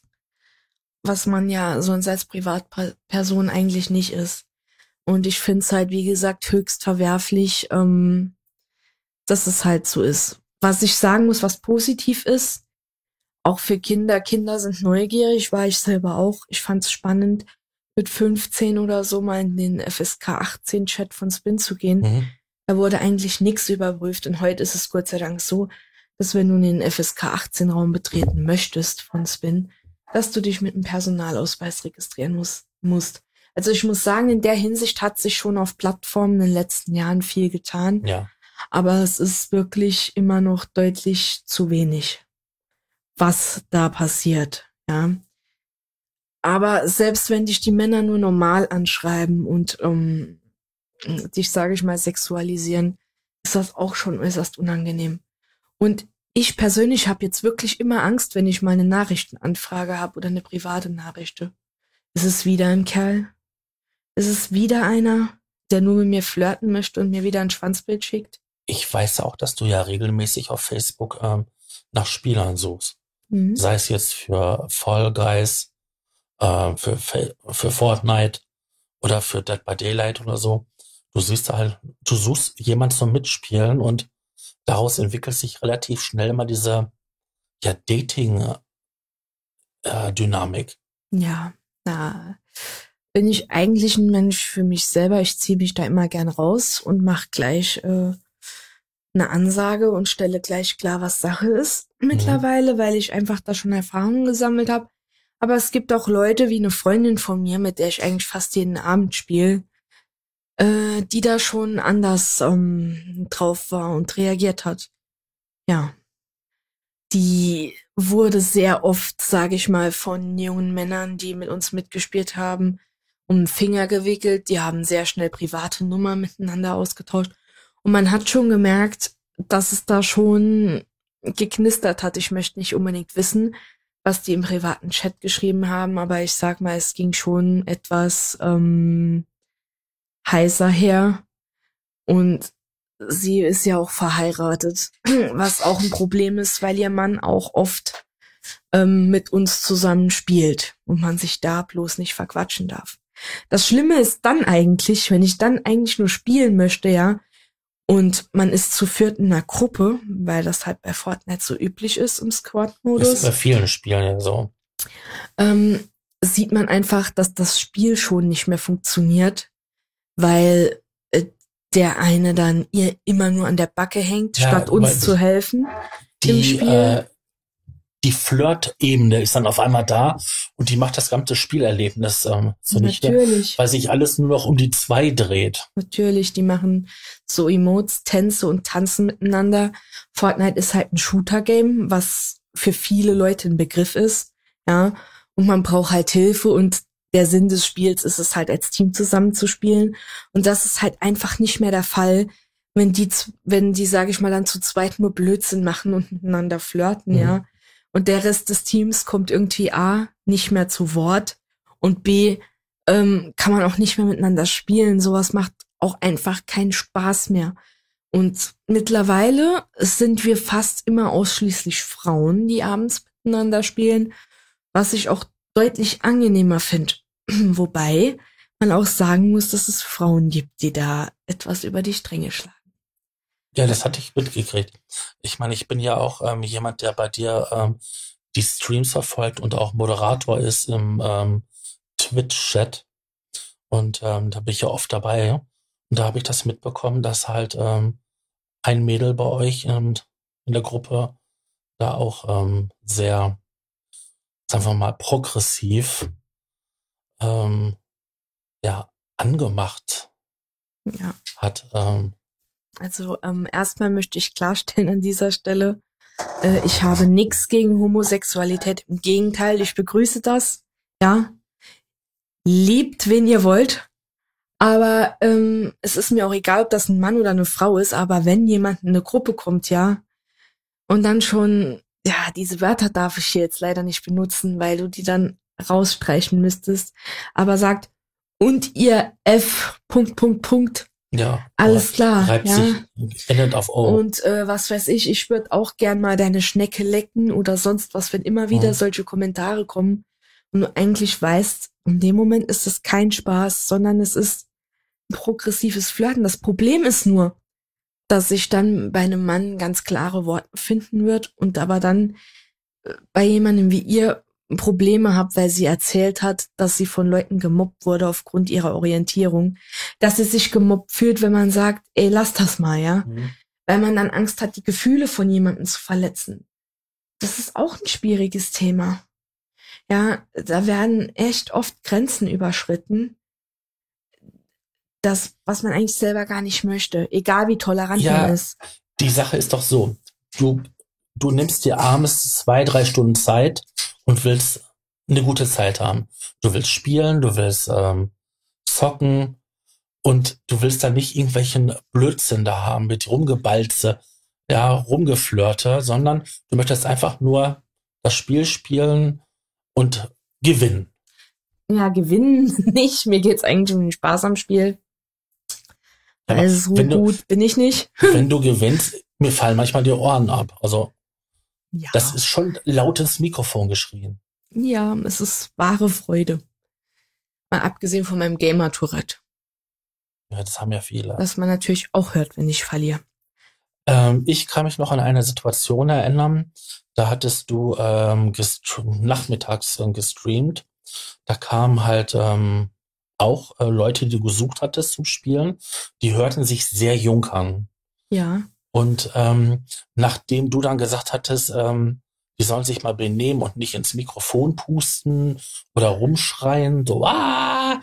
was man ja sonst als Privatperson eigentlich nicht ist. Und ich finde es halt, wie gesagt, höchst verwerflich, ähm, dass es halt so ist. Was ich sagen muss, was positiv ist, auch für Kinder, Kinder sind neugierig, war ich selber auch. Ich fand es spannend, mit 15 oder so mal in den FSK 18 Chat von Spin zu gehen. Mhm. Da wurde eigentlich nichts überprüft und heute ist es Gott sei Dank so, dass wenn du den FSK 18 Raum betreten möchtest von Spin, dass du dich mit einem Personalausweis registrieren musst, musst. Also ich muss sagen, in der Hinsicht hat sich schon auf Plattformen in den letzten Jahren viel getan. Ja. Aber es ist wirklich immer noch deutlich zu wenig, was da passiert, ja. Aber selbst wenn dich die Männer nur normal anschreiben und um, dich, sage ich mal, sexualisieren, ist das auch schon äußerst unangenehm. Und ich persönlich habe jetzt wirklich immer Angst, wenn ich mal eine Nachrichtenanfrage habe oder eine private Nachricht. Ist es wieder ein Kerl? Ist es wieder einer, der nur mit mir flirten möchte und mir wieder ein Schwanzbild schickt? Ich weiß auch, dass du ja regelmäßig auf Facebook ähm, nach Spielern suchst. Mhm. Sei es jetzt für Fall Guys, äh, für, für Fortnite oder für Dead by Daylight oder so. Du siehst halt, du suchst jemanden zum Mitspielen und daraus entwickelt sich relativ schnell mal diese ja, Dating-Dynamik. Äh, ja, na, bin ich eigentlich ein Mensch für mich selber. Ich ziehe mich da immer gern raus und mache gleich äh, eine Ansage und stelle gleich klar, was Sache ist mhm. mittlerweile, mhm. weil ich einfach da schon Erfahrungen gesammelt habe. Aber es gibt auch Leute wie eine Freundin von mir, mit der ich eigentlich fast jeden Abend spiele, äh, die da schon anders ähm, drauf war und reagiert hat. Ja. Die wurde sehr oft, sage ich mal, von jungen Männern, die mit uns mitgespielt haben, um den Finger gewickelt. Die haben sehr schnell private Nummer miteinander ausgetauscht. Und man hat schon gemerkt, dass es da schon geknistert hat. Ich möchte nicht unbedingt wissen, was die im privaten Chat geschrieben haben, aber ich sag mal, es ging schon etwas ähm, heißer her. Und sie ist ja auch verheiratet, was auch ein Problem ist, weil ihr Mann auch oft ähm, mit uns zusammen spielt und man sich da bloß nicht verquatschen darf. Das Schlimme ist dann eigentlich, wenn ich dann eigentlich nur spielen möchte, ja, und man ist zu viert in einer Gruppe, weil das halt bei Fortnite so üblich ist im Squad-Modus. Ist bei vielen Spielen ja so. Ähm, sieht man einfach, dass das Spiel schon nicht mehr funktioniert, weil äh, der eine dann ihr immer nur an der Backe hängt, ja, statt uns zu helfen die, im Spiel. Äh, die Flirt-Ebene ist dann auf einmal da und die macht das ganze Spielerlebnis ähm, zunichte, Natürlich. weil sich alles nur noch um die zwei dreht. Natürlich, die machen so Emotes, Tänze und tanzen miteinander. Fortnite ist halt ein Shooter-Game, was für viele Leute ein Begriff ist, ja. Und man braucht halt Hilfe und der Sinn des Spiels ist es halt als Team zusammenzuspielen. Und das ist halt einfach nicht mehr der Fall, wenn die, wenn die, sage ich mal, dann zu zweit nur Blödsinn machen und miteinander flirten, mhm. ja. Und der Rest des Teams kommt irgendwie A, nicht mehr zu Wort und B, ähm, kann man auch nicht mehr miteinander spielen. Sowas macht auch einfach keinen Spaß mehr. Und mittlerweile sind wir fast immer ausschließlich Frauen, die abends miteinander spielen, was ich auch deutlich angenehmer finde. Wobei man auch sagen muss, dass es Frauen gibt, die da etwas über die Stränge schlagen. Ja, das hatte ich mitgekriegt. Ich meine, ich bin ja auch ähm, jemand, der bei dir ähm, die Streams verfolgt und auch Moderator ist im ähm, Twitch-Chat. Und ähm, da bin ich ja oft dabei. Und da habe ich das mitbekommen, dass halt ähm, ein Mädel bei euch ähm, in der Gruppe da auch ähm, sehr, sagen wir mal, progressiv ähm, ja, angemacht ja. hat. Ähm, also ähm, erstmal möchte ich klarstellen an dieser Stelle, äh, ich habe nichts gegen Homosexualität. Im Gegenteil, ich begrüße das. Ja, liebt, wen ihr wollt. Aber ähm, es ist mir auch egal, ob das ein Mann oder eine Frau ist. Aber wenn jemand in eine Gruppe kommt, ja, und dann schon, ja, diese Wörter darf ich hier jetzt leider nicht benutzen, weil du die dann rausstreichen müsstest. Aber sagt, und ihr F, Punkt, Punkt, Punkt, ja. Alles klar. Reibt ja. sich, endet auf O. Und äh, was weiß ich, ich würde auch gern mal deine Schnecke lecken oder sonst was, wenn immer wieder ja. solche Kommentare kommen und du eigentlich weißt, in dem Moment ist es kein Spaß, sondern es ist ein progressives Flirten. Das Problem ist nur, dass sich dann bei einem Mann ganz klare Worte finden wird und aber dann äh, bei jemandem wie ihr Probleme habe, weil sie erzählt hat, dass sie von Leuten gemobbt wurde aufgrund ihrer Orientierung, dass sie sich gemobbt fühlt, wenn man sagt, ey, lass das mal, ja, mhm. weil man dann Angst hat, die Gefühle von jemandem zu verletzen. Das ist auch ein schwieriges Thema. Ja, da werden echt oft Grenzen überschritten, das, was man eigentlich selber gar nicht möchte, egal wie tolerant ja, man ist. Die Sache ist doch so, du, du nimmst dir abends zwei, drei Stunden Zeit, und willst eine gute Zeit haben. Du willst spielen, du willst ähm, zocken und du willst da nicht irgendwelchen Blödsinn da haben mit rumgebalze, ja, rumgeflirte, sondern du möchtest einfach nur das Spiel spielen und gewinnen. Ja, gewinnen nicht. Mir geht's eigentlich um den Spaß am Spiel. Ja, also so du, gut bin ich nicht. Wenn du gewinnst, mir fallen manchmal die Ohren ab. Also ja. Das ist schon laut ins Mikrofon geschrien. Ja, es ist wahre Freude. Mal abgesehen von meinem Gamer-Tourette. Ja, das haben ja viele. Was man natürlich auch hört, wenn ich verliere. Ähm, ich kann mich noch an eine Situation erinnern. Da hattest du ähm, nachmittags äh, gestreamt. Da kamen halt ähm, auch äh, Leute, die du gesucht hattest zum Spielen. Die hörten sich sehr jung an. Ja. Und ähm, nachdem du dann gesagt hattest, ähm, die sollen sich mal benehmen und nicht ins Mikrofon pusten oder rumschreien, so ah,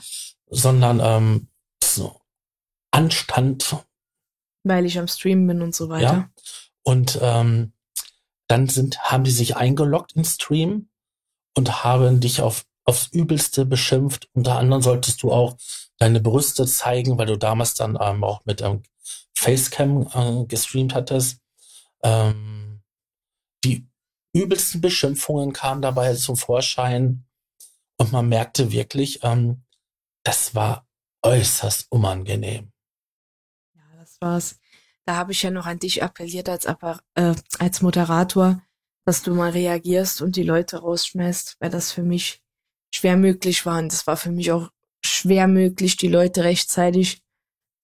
sondern ähm, so Anstand. Weil ich am Stream bin und so weiter. Ja. Und ähm, dann sind, haben die sich eingeloggt in Stream und haben dich auf aufs Übelste beschimpft. Unter anderem solltest du auch deine Brüste zeigen, weil du damals dann ähm, auch mit ähm, Facecam äh, gestreamt hattest. Ähm, die übelsten Beschimpfungen kamen dabei zum Vorschein und man merkte wirklich, ähm, das war äußerst unangenehm. Ja, das war's. Da habe ich ja noch an dich appelliert als, äh, als Moderator, dass du mal reagierst und die Leute rausschmeißt, weil das für mich schwer möglich war. Und das war für mich auch schwer möglich, die Leute rechtzeitig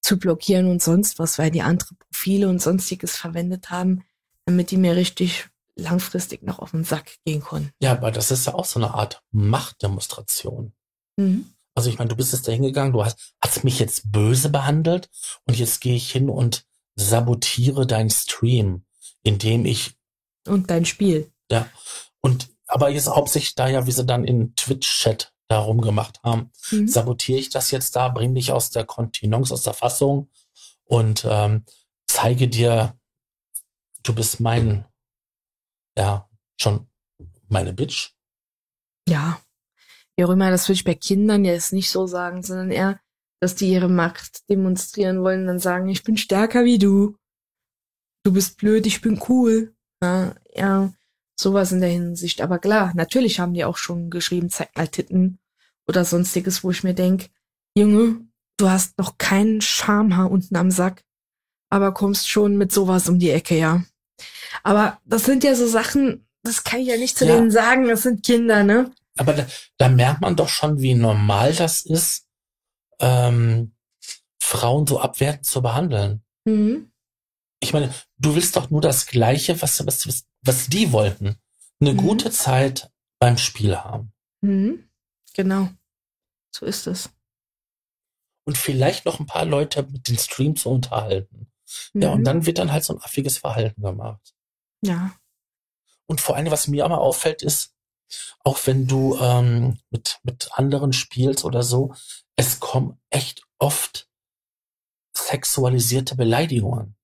zu blockieren und sonst was, weil die andere Profile und sonstiges verwendet haben, damit die mir richtig langfristig noch auf den Sack gehen konnten. Ja, aber das ist ja auch so eine Art Machtdemonstration. Mhm. Also ich meine, du bist jetzt da hingegangen, du hast, hast mich jetzt böse behandelt und jetzt gehe ich hin und sabotiere deinen Stream, indem ich und dein Spiel. Ja. Und aber jetzt hauptsächlich da ja, wie sie dann in Twitch-Chat darum gemacht haben, mhm. sabotiere ich das jetzt da, bring dich aus der Kontinence, aus der Fassung und ähm, zeige dir, du bist mein, ja, schon meine Bitch. Ja. Wie auch immer, das würde ich bei Kindern jetzt nicht so sagen, sondern eher, dass die ihre Macht demonstrieren wollen, dann sagen, ich bin stärker wie du. Du bist blöd, ich bin cool. Ja, ja, sowas in der Hinsicht. Aber klar, natürlich haben die auch schon geschrieben, zeig mal Titten oder sonstiges, wo ich mir denk, Junge, du hast noch kein Schamhaar unten am Sack, aber kommst schon mit sowas um die Ecke, ja. Aber das sind ja so Sachen, das kann ich ja nicht zu ja. denen sagen, das sind Kinder, ne? Aber da, da merkt man doch schon, wie normal das ist, ähm, Frauen so abwertend zu behandeln. Mhm. Ich meine, du willst doch nur das Gleiche, was, was, was die wollten. Eine mhm. gute Zeit beim Spiel haben. Mhm. Genau. So ist es. Und vielleicht noch ein paar Leute mit den Stream zu unterhalten. Ja, und mhm. dann wird dann halt so ein affiges Verhalten gemacht. Ja. Und vor allem, was mir aber auffällt, ist, auch wenn du ähm, mit, mit anderen spielst oder so, es kommen echt oft sexualisierte Beleidigungen.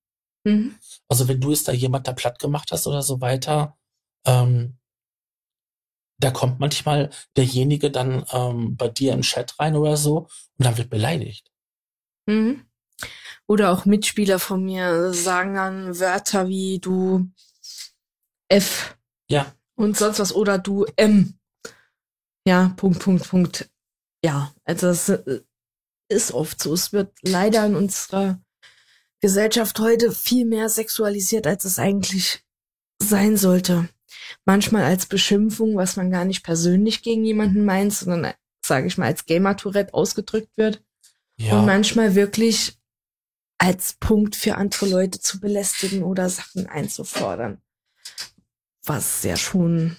Mhm. Also wenn du es da jemand da platt gemacht hast oder so weiter, ähm, da kommt manchmal derjenige dann ähm, bei dir im Chat rein oder so und dann wird beleidigt. Mhm. Oder auch Mitspieler von mir sagen dann Wörter wie du F. Ja. Und sonst was. Oder du M. Ja, Punkt, Punkt, Punkt. Ja, also es äh, ist oft so. Es wird leider in unserer Gesellschaft heute viel mehr sexualisiert, als es eigentlich sein sollte. Manchmal als Beschimpfung, was man gar nicht persönlich gegen jemanden meint, sondern, sage ich mal, als Gamer-Tourette ausgedrückt wird. Ja. Und manchmal wirklich als Punkt für andere Leute zu belästigen oder Sachen einzufordern was sehr schon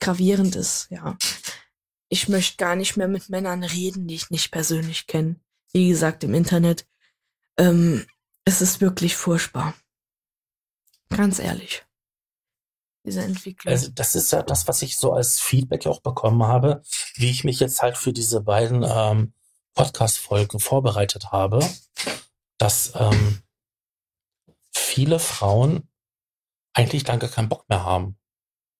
gravierend ist, ja. Ich möchte gar nicht mehr mit Männern reden, die ich nicht persönlich kenne. Wie gesagt, im Internet. Ähm, es ist wirklich furchtbar. Ganz ehrlich. Diese Entwicklung. Also das ist ja das, was ich so als Feedback auch bekommen habe, wie ich mich jetzt halt für diese beiden ähm, Podcast-Folgen vorbereitet habe, dass ähm, viele Frauen eigentlich dann gar keinen Bock mehr haben.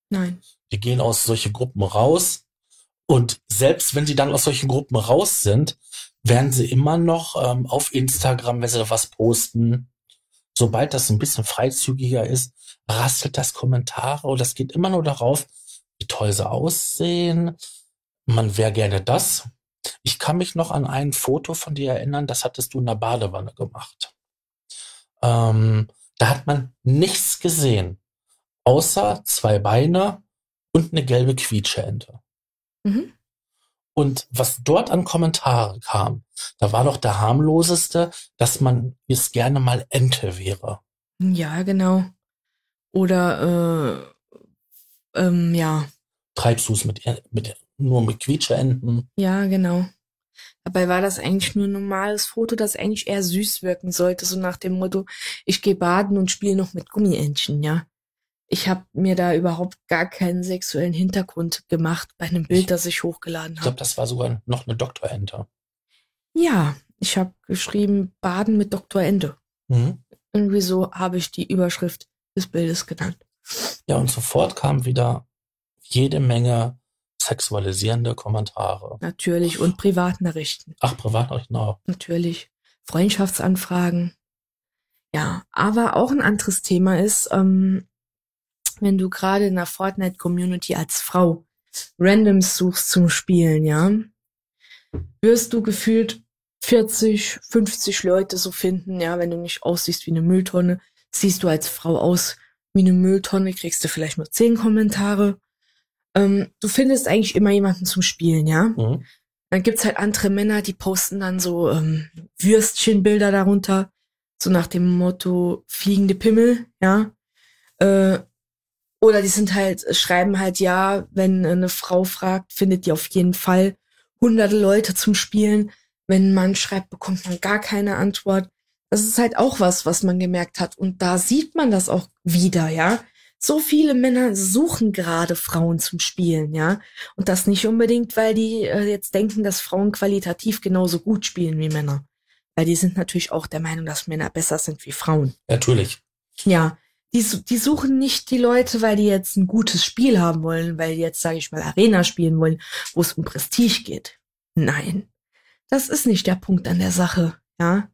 Nein. Die gehen aus solchen Gruppen raus und selbst wenn sie dann aus solchen Gruppen raus sind, werden sie immer noch ähm, auf Instagram, wenn sie da was posten, sobald das ein bisschen freizügiger ist, rastelt das Kommentare und das geht immer nur darauf, wie toll sie aussehen. Man wäre gerne das. Ich kann mich noch an ein Foto von dir erinnern, das hattest du in der Badewanne gemacht. Ähm, da hat man nichts gesehen, außer zwei Beine und eine gelbe Quietscheente. Mhm. Und was dort an Kommentare kam, da war doch der harmloseste, dass man jetzt gerne mal Ente wäre. Ja, genau. Oder äh, ähm, ja. Treibst du es mit, mit, nur mit Quietscheenten? Ja, genau. Dabei war das eigentlich nur ein normales Foto, das eigentlich eher süß wirken sollte, so nach dem Motto, ich gehe baden und spiele noch mit Gummientchen, ja. Ich habe mir da überhaupt gar keinen sexuellen Hintergrund gemacht bei einem Bild, ich, das ich hochgeladen habe. Ich glaube, das war sogar noch eine Doktorente. Ja, ich habe geschrieben, Baden mit Dr. Ende. Mhm. Irgendwie so habe ich die Überschrift des Bildes genannt. Ja, und sofort kam wieder jede Menge sexualisierende Kommentare. Natürlich und Privatnachrichten. Ach, Privatnachrichten auch. Natürlich. Freundschaftsanfragen. Ja, aber auch ein anderes Thema ist, ähm, wenn du gerade in der Fortnite-Community als Frau Randoms suchst zum Spielen, ja, wirst du gefühlt 40, 50 Leute so finden, ja, wenn du nicht aussiehst wie eine Mülltonne, siehst du als Frau aus wie eine Mülltonne, kriegst du vielleicht nur 10 Kommentare ähm, du findest eigentlich immer jemanden zum Spielen, ja. Mhm. Dann gibt's halt andere Männer, die posten dann so ähm, Würstchenbilder darunter, so nach dem Motto fliegende Pimmel, ja. Äh, oder die sind halt, schreiben halt, ja, wenn eine Frau fragt, findet die auf jeden Fall hunderte Leute zum Spielen. Wenn ein Mann schreibt, bekommt man gar keine Antwort. Das ist halt auch was, was man gemerkt hat. Und da sieht man das auch wieder, ja So viele Männer suchen gerade Frauen zum Spielen, ja. Und das nicht unbedingt, weil die äh, jetzt denken, dass Frauen qualitativ genauso gut spielen wie Männer. Weil die sind natürlich auch der Meinung, dass Männer besser sind wie Frauen. Natürlich. Ja. Die, die suchen nicht die Leute, weil die jetzt ein gutes Spiel haben wollen, weil die jetzt, sage ich mal, Arena spielen wollen, wo es um Prestige geht. Nein. Das ist nicht der Punkt an der Sache, ja.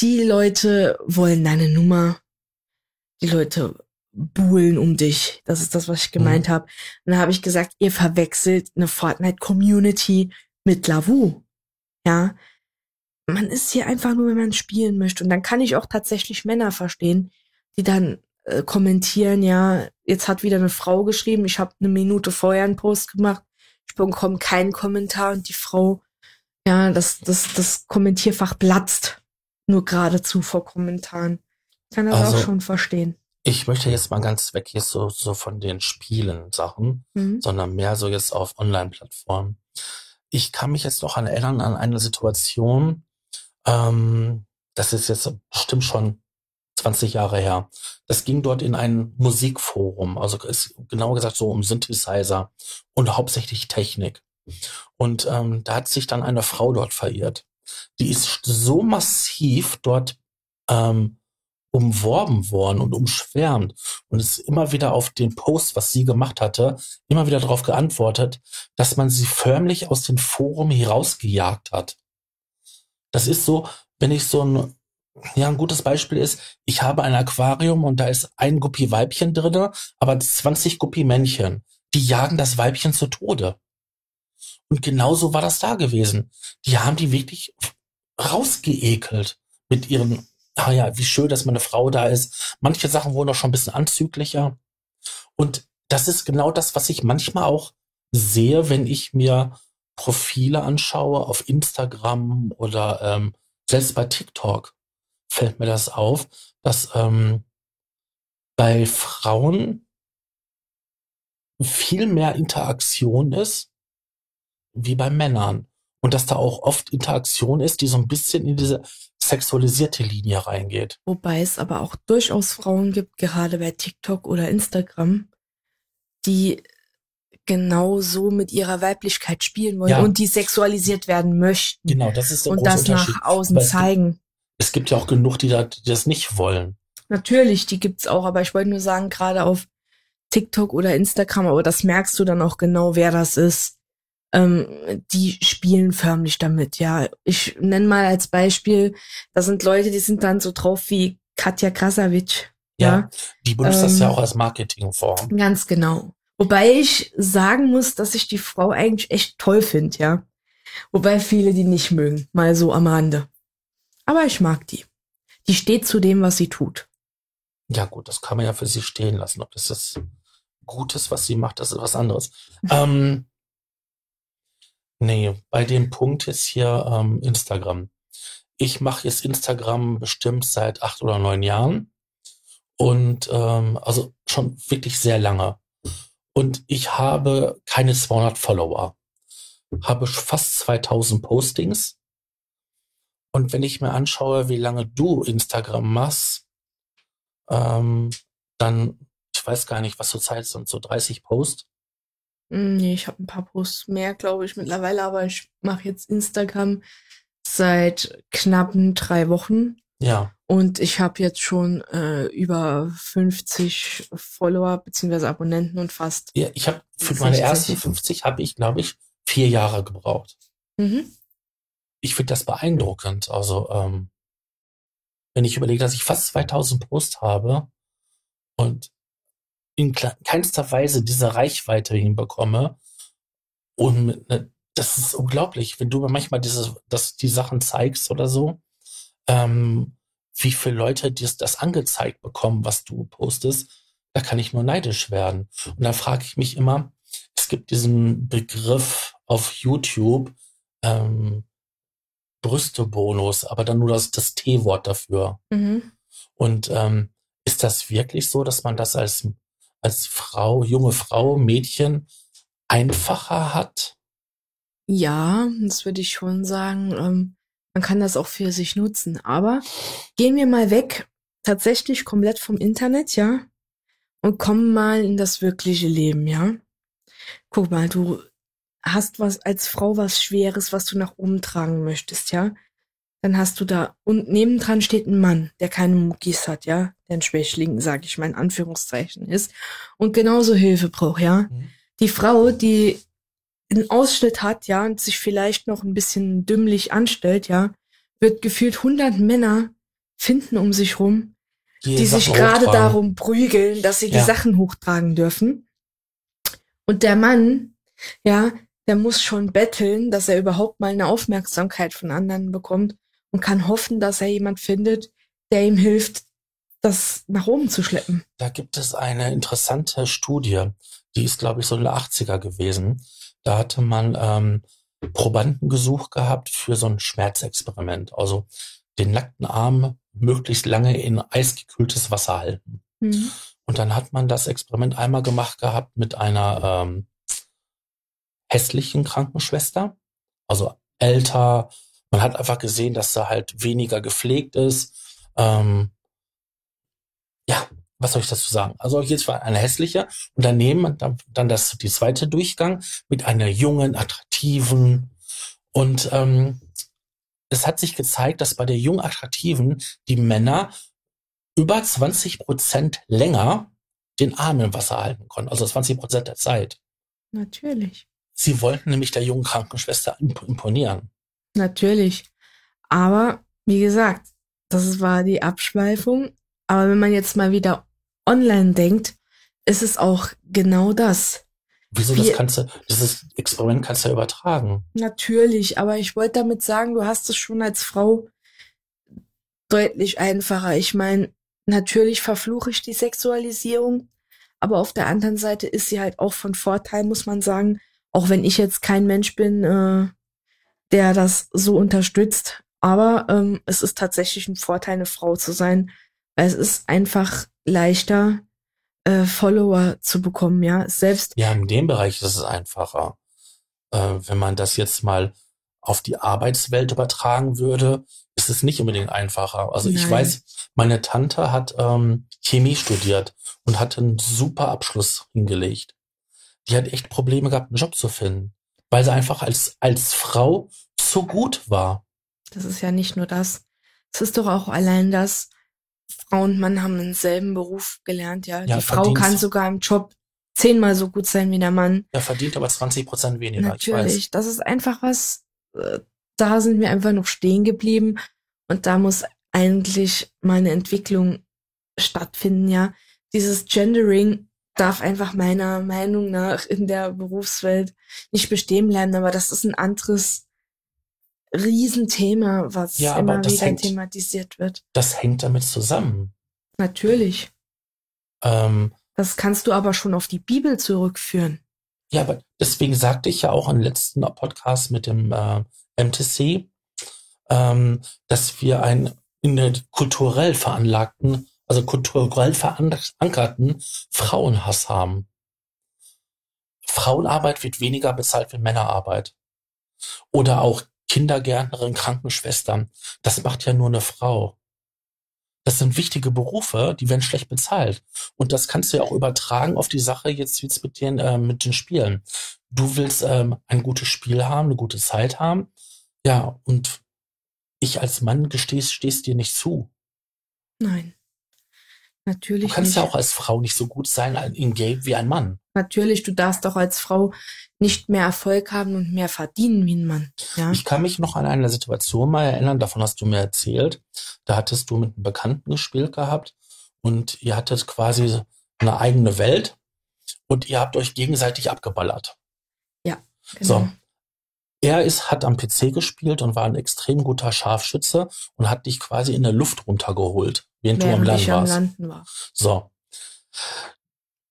Die Leute wollen deine Nummer. Die Leute buhlen um dich. Das ist das, was ich gemeint mhm. habe. Und da habe ich gesagt, ihr verwechselt eine Fortnite-Community mit Lavu. Ja. Man ist hier einfach nur, wenn man spielen möchte. Und dann kann ich auch tatsächlich Männer verstehen, die dann äh, kommentieren, ja, jetzt hat wieder eine Frau geschrieben, ich habe eine Minute vorher einen Post gemacht, ich bekomme keinen Kommentar und die Frau, ja, das, das, das Kommentierfach platzt nur geradezu vor Kommentaren. Ich kann das also, auch schon verstehen. Ich möchte jetzt mal ganz weg hier so, so von den Spielen Sachen, mhm. sondern mehr so jetzt auf Online-Plattformen. Ich kann mich jetzt noch an erinnern an eine Situation, ähm, das ist jetzt bestimmt schon 20 Jahre her. Das ging dort in ein Musikforum, also ist genauer gesagt so um Synthesizer und hauptsächlich Technik. Und ähm, da hat sich dann eine Frau dort verirrt. Die ist so massiv dort ähm, umworben worden und umschwärmt und ist immer wieder auf den Post, was sie gemacht hatte, immer wieder darauf geantwortet, dass man sie förmlich aus dem Forum herausgejagt hat. Das ist so, wenn ich so ein ja, ein gutes Beispiel ist, ich habe ein Aquarium und da ist ein Guppi Weibchen drinne, aber 20 Guppi Männchen. Die jagen das Weibchen zu Tode. Und genauso war das da gewesen. Die haben die wirklich rausgeekelt mit ihren, ah ja, wie schön, dass meine Frau da ist. Manche Sachen wurden auch schon ein bisschen anzüglicher. Und das ist genau das, was ich manchmal auch sehe, wenn ich mir Profile anschaue auf Instagram oder ähm, selbst bei TikTok fällt mir das auf, dass ähm, bei Frauen viel mehr Interaktion ist wie bei Männern. Und dass da auch oft Interaktion ist, die so ein bisschen in diese sexualisierte Linie reingeht. Wobei es aber auch durchaus Frauen gibt, gerade bei TikTok oder Instagram, die genau so mit ihrer Weiblichkeit spielen wollen ja. und die sexualisiert werden möchten. Genau, das ist der Und das nach außen zeigen es gibt ja auch genug, die, da, die das nicht wollen. Natürlich, die gibt's auch, aber ich wollte nur sagen, gerade auf TikTok oder Instagram, aber das merkst du dann auch genau, wer das ist. Ähm, die spielen förmlich damit, ja. Ich nenne mal als Beispiel, da sind Leute, die sind dann so drauf wie Katja Krasavic. Ja, ja. die benutzt ähm, das ja ähm, auch als Marketingform. Ganz genau. Wobei ich sagen muss, dass ich die Frau eigentlich echt toll finde, ja. Wobei viele die nicht mögen, mal so am Rande. Aber ich mag die. Die steht zu dem, was sie tut. Ja gut, das kann man ja für sie stehen lassen. Ob das das Gutes, was sie macht, das ist was anderes. ähm, nee, bei dem Punkt jetzt hier ähm, Instagram. Ich mache jetzt Instagram bestimmt seit acht oder neun Jahren. Und ähm, also schon wirklich sehr lange. Und ich habe keine 200 Follower. Habe fast 2000 Postings und wenn ich mir anschaue, wie lange du Instagram machst, ähm, dann, ich weiß gar nicht, was zur Zeit sind, so 30 Posts. Hm, nee, ich habe ein paar Posts mehr, glaube ich, mittlerweile, aber ich mache jetzt Instagram seit knappen drei Wochen. Ja. Und ich habe jetzt schon äh, über 50 Follower beziehungsweise Abonnenten und fast. Ja, ich habe für meine ersten 50 habe ich, glaube ich, vier Jahre gebraucht. Mhm ich finde das beeindruckend. Also, ähm, wenn ich überlege, dass ich fast 2000 Posts habe und in keinster Weise diese Reichweite hinbekomme, und ne, das ist unglaublich, wenn du mir manchmal diese, dass die Sachen zeigst oder so, ähm, wie viele Leute dir das angezeigt bekommen, was du postest, da kann ich nur neidisch werden. Und da frage ich mich immer, es gibt diesen Begriff auf YouTube, ähm, Brüste-Bonus, aber dann nur das, das T-Wort dafür. Mhm. Und ähm, ist das wirklich so, dass man das als, als Frau, junge Frau, Mädchen einfacher hat? Ja, das würde ich schon sagen. Ähm, man kann das auch für sich nutzen. Aber gehen wir mal weg, tatsächlich komplett vom Internet, ja. und komm mal in das wirkliche Leben, ja? Guck mal, du hast was als Frau was Schweres, was du nach oben tragen möchtest, ja? Dann hast du da und nebendran steht ein Mann, der keine Muckis hat, ja, der ein Schwächling, sag ich mal in Anführungszeichen ist und genauso Hilfe braucht, ja. Mhm. Die Frau, die einen Ausschnitt hat, ja, und sich vielleicht noch ein bisschen dümmlich anstellt, ja, wird gefühlt hundert Männer finden um sich rum, die, die sich gerade darum prügeln, dass sie ja. die Sachen hochtragen dürfen. Und der Mann, ja, der muss schon betteln, dass er überhaupt mal eine Aufmerksamkeit von anderen bekommt und kann hoffen, dass er jemand findet, der ihm hilft, das nach oben zu schleppen. Da gibt es eine interessante Studie, die ist, glaube ich, so in den 80er gewesen. Da hatte man ähm, Probanden gesucht gehabt für so ein Schmerzexperiment. Also den nackten Arm möglichst lange in eisgekühltes Wasser halten. Mhm. Und dann hat man das Experiment einmal gemacht gehabt mit einer ähm, hässlichen Krankenschwester, also älter. Man hat einfach gesehen, dass sie halt weniger gepflegt ist. Ähm, ja, was soll ich dazu sagen? Also jetzt war eine hässliche und daneben dann, dann das die zweite Durchgang mit einer jungen, attraktiven und ähm, es hat sich gezeigt, dass bei der jung attraktiven die Männer über 20 Prozent länger den Arm im Wasser halten konnten, also 20 Prozent der Zeit. Natürlich. Sie wollten nämlich der jungen Krankenschwester imponieren. Natürlich. Aber, wie gesagt, das war die Abschweifung. Aber wenn man jetzt mal wieder online denkt, ist es auch genau das. Wieso, das kannst du, dieses Experiment kannst du ja übertragen. Natürlich, aber ich wollte damit sagen, du hast es schon als Frau deutlich einfacher. Ich meine, natürlich verfluche ich die Sexualisierung, aber auf der anderen Seite ist sie halt auch von Vorteil, muss man sagen. Auch wenn ich jetzt kein Mensch bin, äh, der das so unterstützt. Aber ähm, es ist tatsächlich ein Vorteil, eine Frau zu sein, weil es ist einfach leichter, äh, Follower zu bekommen, ja. Selbst. Ja, in dem Bereich ist es einfacher. Äh, wenn man das jetzt mal auf die Arbeitswelt übertragen würde, ist es nicht unbedingt einfacher. Also Nein. ich weiß, meine Tante hat ähm, Chemie studiert und hat einen super Abschluss hingelegt. Die hat echt Probleme gehabt, einen Job zu finden, weil sie einfach als, als Frau zu gut war. Das ist ja nicht nur das. Es ist doch auch allein das, Frau und Mann haben denselben Beruf gelernt, ja. ja die Frau kann sogar im Job zehnmal so gut sein wie der Mann. Er verdient aber 20 Prozent weniger. Natürlich, das ist einfach was, äh, da sind wir einfach noch stehen geblieben und da muss eigentlich mal eine Entwicklung stattfinden, ja. Dieses Gendering darf einfach meiner Meinung nach in der Berufswelt nicht bestehen bleiben, aber das ist ein anderes Riesenthema, was ja, immer wieder hängt, thematisiert wird. Das hängt damit zusammen. Natürlich. Ähm, das kannst du aber schon auf die Bibel zurückführen. Ja, aber deswegen sagte ich ja auch im letzten Podcast mit dem äh, MTC, ähm, dass wir einen in der kulturell veranlagten, also kulturell verankerten Frauenhass haben. Frauenarbeit wird weniger bezahlt wie Männerarbeit. Oder auch Kindergärtnerin, Krankenschwestern. Das macht ja nur eine Frau. Das sind wichtige Berufe, die werden schlecht bezahlt. Und das kannst du ja auch übertragen auf die Sache jetzt, jetzt mit den, äh, mit den Spielen. Du willst ähm, ein gutes Spiel haben, eine gute Zeit haben. Ja, und ich als Mann gestehst, stehst dir nicht zu. Nein. Natürlich. Du kannst nicht. ja auch als Frau nicht so gut sein in Game wie ein Mann. Natürlich, du darfst auch als Frau nicht mehr Erfolg haben und mehr verdienen wie ein Mann. Ja? Ich kann mich noch an eine Situation mal erinnern, davon hast du mir erzählt. Da hattest du mit einem Bekannten gespielt gehabt und ihr hattet quasi eine eigene Welt und ihr habt euch gegenseitig abgeballert. Ja. Genau. So. Er ist, hat am PC gespielt und war ein extrem guter Scharfschütze und hat dich quasi in der Luft runtergeholt, während, während du am Land warst. Landen war. So.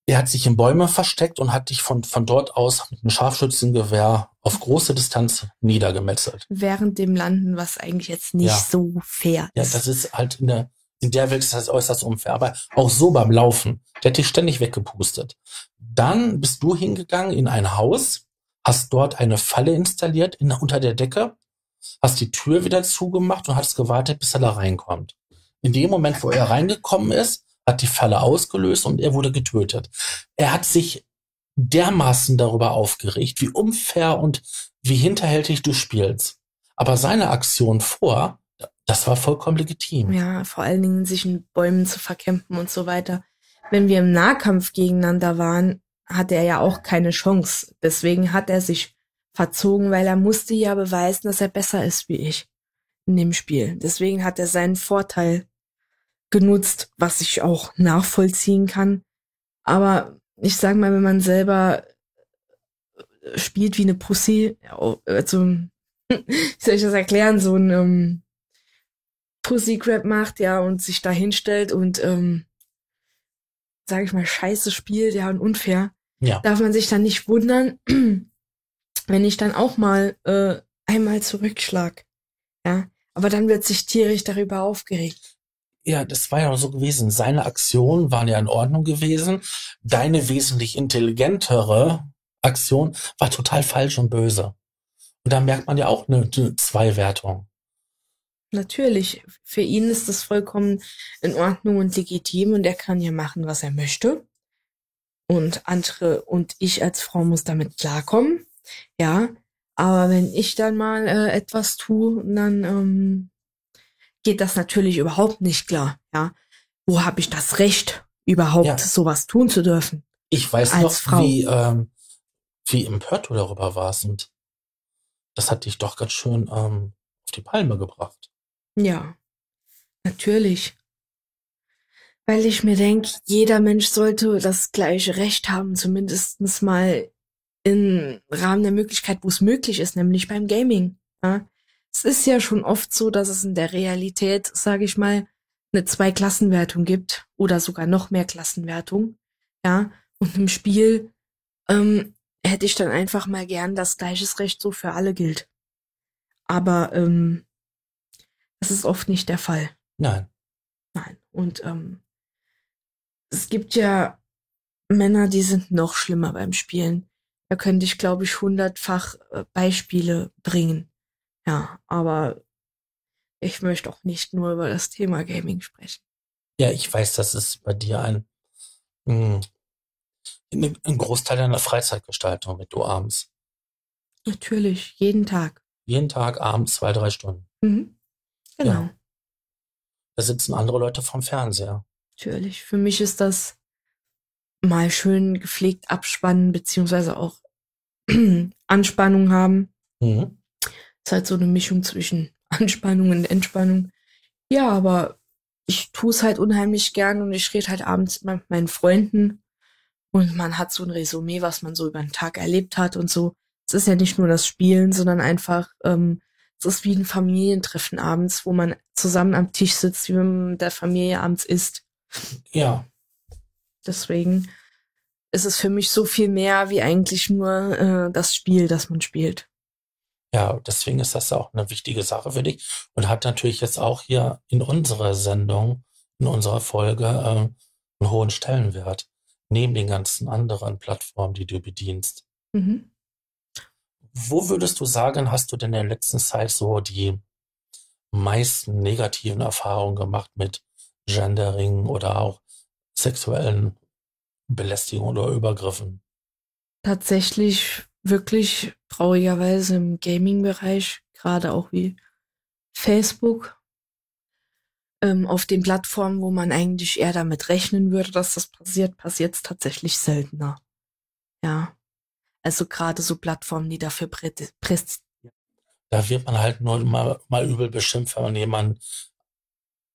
Er hat sich in Bäume versteckt und hat dich von, von dort aus mit einem Scharfschützengewehr auf große Distanz niedergemetzelt. Während dem Landen, was eigentlich jetzt nicht ja. so fair ist. Ja, das ist halt in der, in der Welt ist das äußerst unfair. Aber auch so beim Laufen. Der hat dich ständig weggepustet. Dann bist du hingegangen in ein Haus, hast dort eine Falle installiert in, unter der Decke, hast die Tür wieder zugemacht und hast gewartet, bis er da reinkommt. In dem Moment, wo er reingekommen ist, hat die Falle ausgelöst und er wurde getötet. Er hat sich dermaßen darüber aufgeregt, wie unfair und wie hinterhältig du spielst. Aber seine Aktion vor, das war vollkommen legitim. Ja, vor allen Dingen sich in Bäumen zu verkämpfen und so weiter. Wenn wir im Nahkampf gegeneinander waren, hatte er ja auch keine Chance. Deswegen hat er sich verzogen, weil er musste ja beweisen, dass er besser ist wie ich in dem Spiel. Deswegen hat er seinen Vorteil genutzt, was ich auch nachvollziehen kann. Aber ich sag mal, wenn man selber spielt wie eine Pussy, also, wie soll ich das erklären, so ein ähm, Pussy Crap macht, ja, und sich da hinstellt und, ähm, sag ich mal, scheiße spielt, ja, und unfair, Ja. darf man sich dann nicht wundern, wenn ich dann auch mal äh, einmal zurückschlag. Ja, aber dann wird sich tierisch darüber aufgeregt. Ja, das war ja auch so gewesen. Seine Aktionen waren ja in Ordnung gewesen. Deine wesentlich intelligentere Aktion war total falsch und böse. Und da merkt man ja auch eine, eine Zweiwertung. Natürlich, für ihn ist das vollkommen in Ordnung und legitim und er kann ja machen, was er möchte. Und andere und ich als Frau muss damit klarkommen. Ja, aber wenn ich dann mal äh, etwas tue, dann ähm, geht das natürlich überhaupt nicht klar. Ja, wo habe ich das Recht, überhaupt Ja. sowas tun zu dürfen? Ich weiß noch, Frau. wie, ähm, wie empört du darüber warst. Und das hat dich doch ganz schön ähm, auf die Palme gebracht. Ja, natürlich. Weil ich mir denke, jeder Mensch sollte das gleiche Recht haben, zumindestens mal im Rahmen der Möglichkeit, wo es möglich ist, nämlich beim Gaming. Ja? Es ist ja schon oft so, dass es in der Realität, sage ich mal, eine Zwei-Klassenwertung gibt oder sogar noch mehr Klassenwertung. Ja, und im Spiel ähm, hätte ich dann einfach mal gern, dass gleiches Recht so für alle gilt. Aber ähm, das ist oft nicht der Fall. Nein. Nein. Und ähm, es gibt ja Männer, die sind noch schlimmer beim Spielen. Da könnte ich, glaube ich, hundertfach äh, Beispiele bringen. Ja, aber ich möchte auch nicht nur über das Thema Gaming sprechen. Ja, ich weiß, das ist bei dir ein, mh, ein ein Großteil deiner Freizeitgestaltung, mit du abends. Natürlich, jeden Tag. Jeden Tag abends zwei, drei Stunden. Mhm. Genau. Ja. Da sitzen andere Leute vorm Fernseher. Natürlich. Für mich ist das mal schön gepflegt abspannen, beziehungsweise auch Anspannung haben. Mhm. Ist halt so eine Mischung zwischen Anspannung und Entspannung. Ja, aber ich tue es halt unheimlich gern und ich rede halt abends immer mit meinen Freunden und man hat so ein Resümee, was man so über den Tag erlebt hat und so. Es ist ja nicht nur das Spielen, sondern einfach, ähm, es ist wie ein Familientreffen abends, wo man zusammen am Tisch sitzt, wie man mit der Familie abends isst. Ja, Deswegen ist es für mich so viel mehr wie eigentlich nur äh, das Spiel, das man spielt. ja, deswegen ist das auch eine wichtige Sache für dich und hat natürlich jetzt auch hier in unserer Sendung, in unserer Folge äh, einen hohen Stellenwert. Neben den ganzen anderen Plattformen, die du bedienst. Mhm. Wo würdest du sagen, hast du denn in der letzten Zeit so die meisten negativen Erfahrungen gemacht mit Gendering oder auch sexuellen Belästigungen oder Übergriffen? tatsächlich wirklich traurigerweise im Gaming-Bereich, gerade auch wie Facebook, ähm, auf den Plattformen, wo man eigentlich eher damit rechnen würde, dass das passiert, passiert es tatsächlich seltener. Ja. Also gerade so Plattformen, die dafür prä präs Da wird man halt nur mal, mal übel beschimpft, wenn man jemanden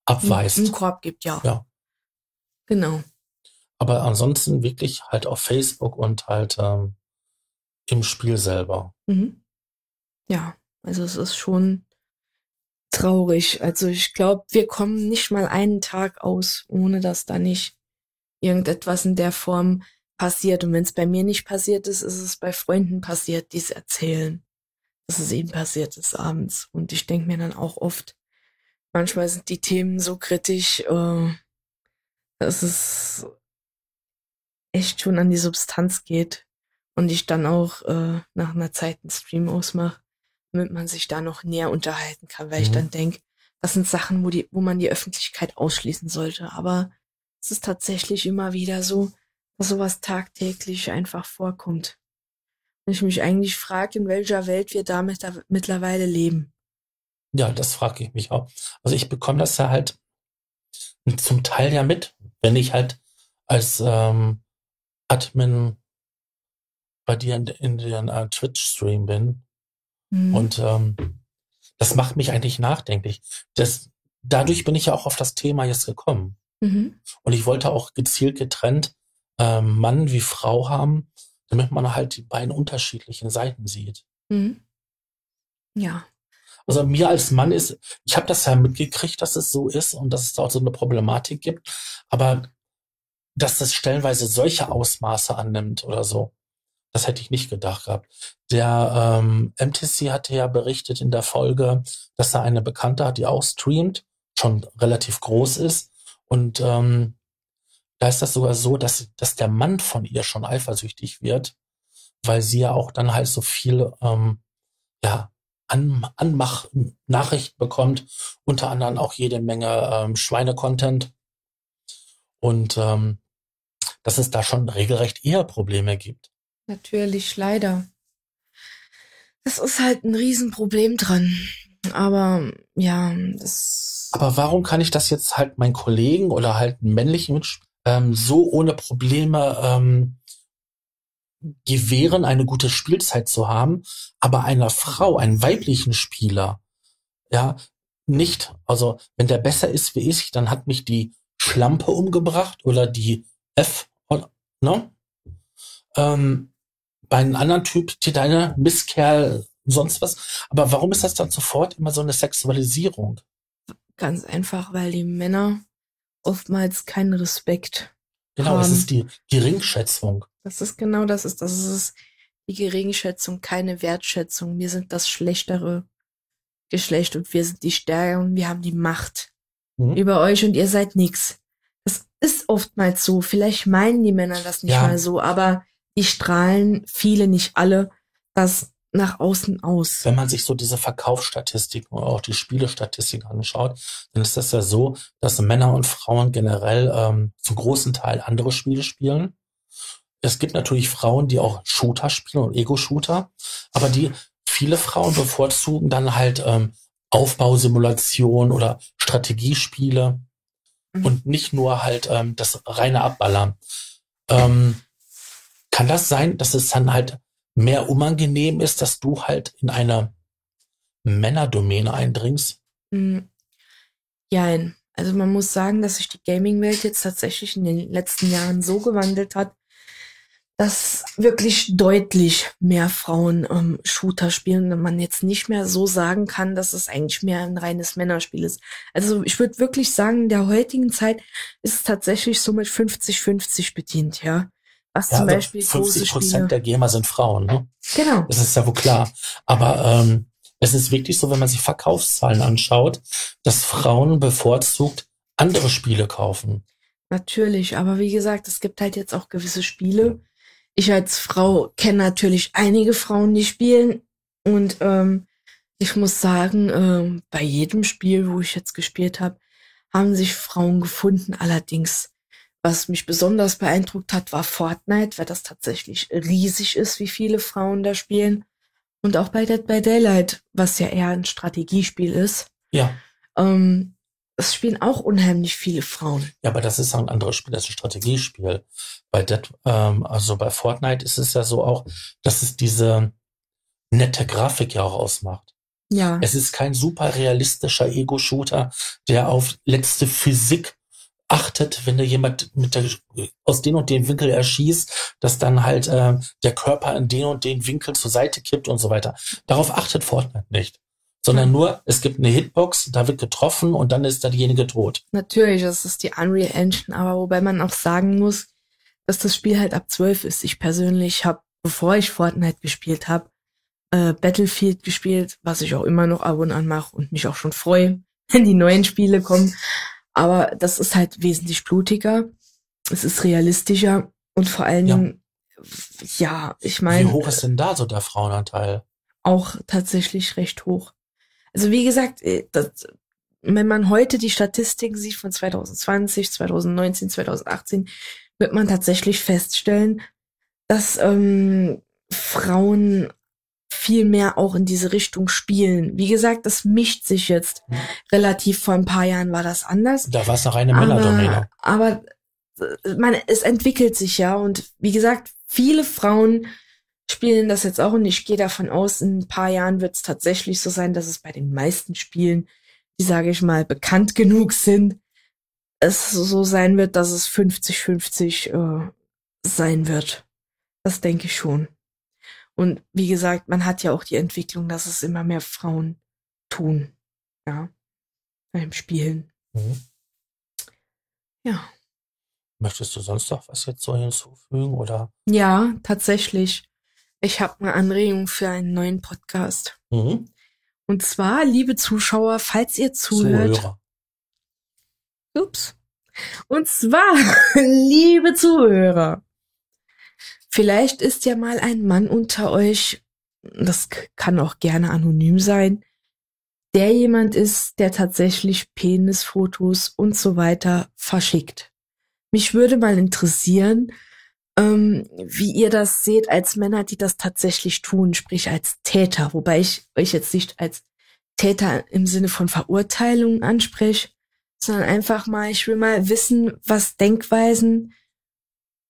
einen abweist. Korb gibt, ja. Ja. Genau. Aber ansonsten wirklich halt auf Facebook und halt ähm, im Spiel selber. Mhm. Ja, also es ist schon traurig. Also ich glaube, wir kommen nicht mal einen Tag aus, ohne dass da nicht irgendetwas in der Form passiert. Und wenn es bei mir nicht passiert ist, ist es bei Freunden passiert, die es erzählen, dass es ihnen passiert ist abends. Und ich denke mir dann auch oft, manchmal sind die Themen so kritisch, äh, dass es echt schon an die Substanz geht und ich dann auch äh, nach einer Zeit einen Stream ausmache, damit man sich da noch näher unterhalten kann, weil ich Mhm. dann denke, das sind Sachen, wo die, wo man die Öffentlichkeit ausschließen sollte. Aber es ist tatsächlich immer wieder so, dass sowas tagtäglich einfach vorkommt. Und ich mich eigentlich frage, in welcher Welt wir damit da mittlerweile leben. Ja, das frage ich mich auch. Also ich bekomme das ja halt zum Teil ja mit, wenn ich halt als ähm, Admin bei dir in, in den uh, Twitch-Stream bin. Mhm. Und ähm, das macht mich eigentlich nachdenklich. Das, dadurch bin ich ja auch auf das Thema jetzt gekommen. Mhm. Und ich wollte auch gezielt getrennt ähm, Mann wie Frau haben, damit man halt die beiden unterschiedlichen Seiten sieht. Mhm. Ja. Also mir als Mann ist, ich habe das ja mitgekriegt, dass es so ist und dass es da auch so eine Problematik gibt, aber dass das stellenweise solche Ausmaße annimmt oder so, das hätte ich nicht gedacht gehabt. Der ähm, MTC hatte ja berichtet in der Folge, dass er eine Bekannte hat, die auch streamt, schon relativ groß ist und ähm, da ist das sogar so, dass, dass der Mann von ihr schon eifersüchtig wird, weil sie ja auch dann halt so viel ähm, ja, An Anmach-Nachrichten bekommt, unter anderem auch jede Menge ähm, Schweine-Content. Und ähm, dass es da schon regelrecht eher Probleme gibt. Natürlich, leider. Das ist halt ein Riesenproblem dran. Aber ja, das. Aber warum kann ich das jetzt halt meinen Kollegen oder halt männlichen ähm, so ohne Probleme ähm, gewähren, eine gute Spielzeit zu haben, aber einer Frau, einem weiblichen Spieler, ja, nicht. Also wenn der besser ist wie ich, dann hat mich die Schlampe umgebracht oder die F, ne? Ähm, bei einem anderen Typ, die deine Misskerl, sonst was. Aber warum ist das dann sofort immer so eine Sexualisierung? Ganz einfach, weil die Männer oftmals keinen Respekt Genau, haben. es ist die Geringschätzung. Das ist genau das ist, das ist die Geringschätzung, keine Wertschätzung. Wir sind das schlechtere Geschlecht und wir sind die Stärkeren, wir haben die Macht mhm. über euch und ihr seid nix. Das ist oftmals so. Vielleicht meinen die Männer das nicht ja. mal so, aber die strahlen viele, nicht alle, dass nach außen aus. Wenn man sich so diese Verkaufsstatistiken oder auch die Spielestatistiken anschaut, dann ist das ja so, dass Männer und Frauen generell ähm, zum großen Teil andere Spiele spielen. Es gibt natürlich Frauen, die auch Shooter spielen und Ego-Shooter, aber die viele Frauen bevorzugen dann halt ähm, Aufbausimulation oder Strategiespiele mhm. und nicht nur halt ähm, das reine Abballern. Ähm, kann das sein, dass es dann halt mehr unangenehm ist, dass du halt in eine Männerdomäne eindringst? Mhm. Jein. Also man muss sagen, dass sich die Gaming-Welt jetzt tatsächlich in den letzten Jahren so gewandelt hat, dass wirklich deutlich mehr Frauen ähm, Shooter spielen und man jetzt nicht mehr so sagen kann, dass es eigentlich mehr ein reines Männerspiel ist. Also ich würde wirklich sagen, in der heutigen Zeit ist es tatsächlich so mit 50-50 bedient, ja. Was ja, zum also Beispiel 50 Prozent der Gamer sind Frauen, ne? Genau. Das ist ja wohl klar. Aber ähm, es ist wirklich so, wenn man sich Verkaufszahlen anschaut, dass Frauen bevorzugt andere Spiele kaufen. Natürlich, aber wie gesagt, es gibt halt jetzt auch gewisse Spiele. Ich als Frau kenne natürlich einige Frauen, die spielen. Und ähm, ich muss sagen, ähm, bei jedem Spiel, wo ich jetzt gespielt habe, haben sich Frauen gefunden. Allerdings was mich besonders beeindruckt hat, war Fortnite, weil das tatsächlich riesig ist, wie viele Frauen da spielen. Und auch bei Dead by Daylight, was ja eher ein Strategiespiel ist. Ja. Ähm, es spielen auch unheimlich viele Frauen. Ja, aber das ist ein anderes Spiel, das ist ein Strategiespiel. Bei Dead, ähm, also bei Fortnite ist es ja so auch, dass es diese nette Grafik ja auch ausmacht. Ja. Es ist kein super realistischer Ego-Shooter, der auf letzte Physik achtet, wenn da jemand mit der, aus den und den Winkel erschießt, dass dann halt äh, der Körper in den und den Winkel zur Seite kippt und so weiter. Darauf achtet Fortnite nicht. Sondern nur, es gibt eine Hitbox, da wird getroffen und dann ist da diejenige tot. Natürlich, das ist die Unreal Engine, aber wobei man auch sagen muss, dass das Spiel halt ab 12 ist. Ich persönlich habe, bevor ich Fortnite gespielt habe, äh, Battlefield gespielt, was ich auch immer noch ab und an mache und mich auch schon freue, wenn die neuen Spiele kommen. Aber das ist halt wesentlich blutiger. Es ist realistischer und vor allen Dingen, ja, ja ich meine. Wie hoch ist denn da so der Frauenanteil? Auch tatsächlich recht hoch. Also wie gesagt, äh, das, wenn man heute die Statistiken sieht von 2020, 2019, 2018, wird man tatsächlich feststellen, dass ähm, Frauen viel mehr auch in diese Richtung spielen. Wie gesagt, das mischt sich jetzt. Mhm. Relativ vor ein paar Jahren war das anders. Da war es eine reine Männerdomäne. Aber, aber äh, man, es entwickelt sich ja und wie gesagt, viele Frauen spielen das jetzt auch und ich gehe davon aus, in ein paar Jahren wird es tatsächlich so sein, dass es bei den meisten Spielen, die sage ich mal bekannt genug sind, es so sein wird, dass es 50-50 äh, sein wird. Das denke ich schon. Und wie gesagt, man hat ja auch die Entwicklung, dass es immer mehr Frauen tun. Ja. Beim Spielen. Mhm. Ja. Möchtest du sonst noch was jetzt so hinzufügen oder? Ja, tatsächlich. Ich habe eine Anregung für einen neuen Podcast. Mhm. Und zwar, liebe Zuschauer, falls ihr zuhört. Zuhörer. Ups. Und zwar, liebe Zuhörer, vielleicht ist ja mal ein Mann unter euch, das kann auch gerne anonym sein, der jemand ist, der tatsächlich Penisfotos und so weiter verschickt. Mich würde mal interessieren, ähm, wie ihr das seht als Männer, die das tatsächlich tun, sprich als Täter, wobei ich euch jetzt nicht als Täter im Sinne von Verurteilung anspreche, sondern einfach mal, ich will mal wissen, was Denkweisen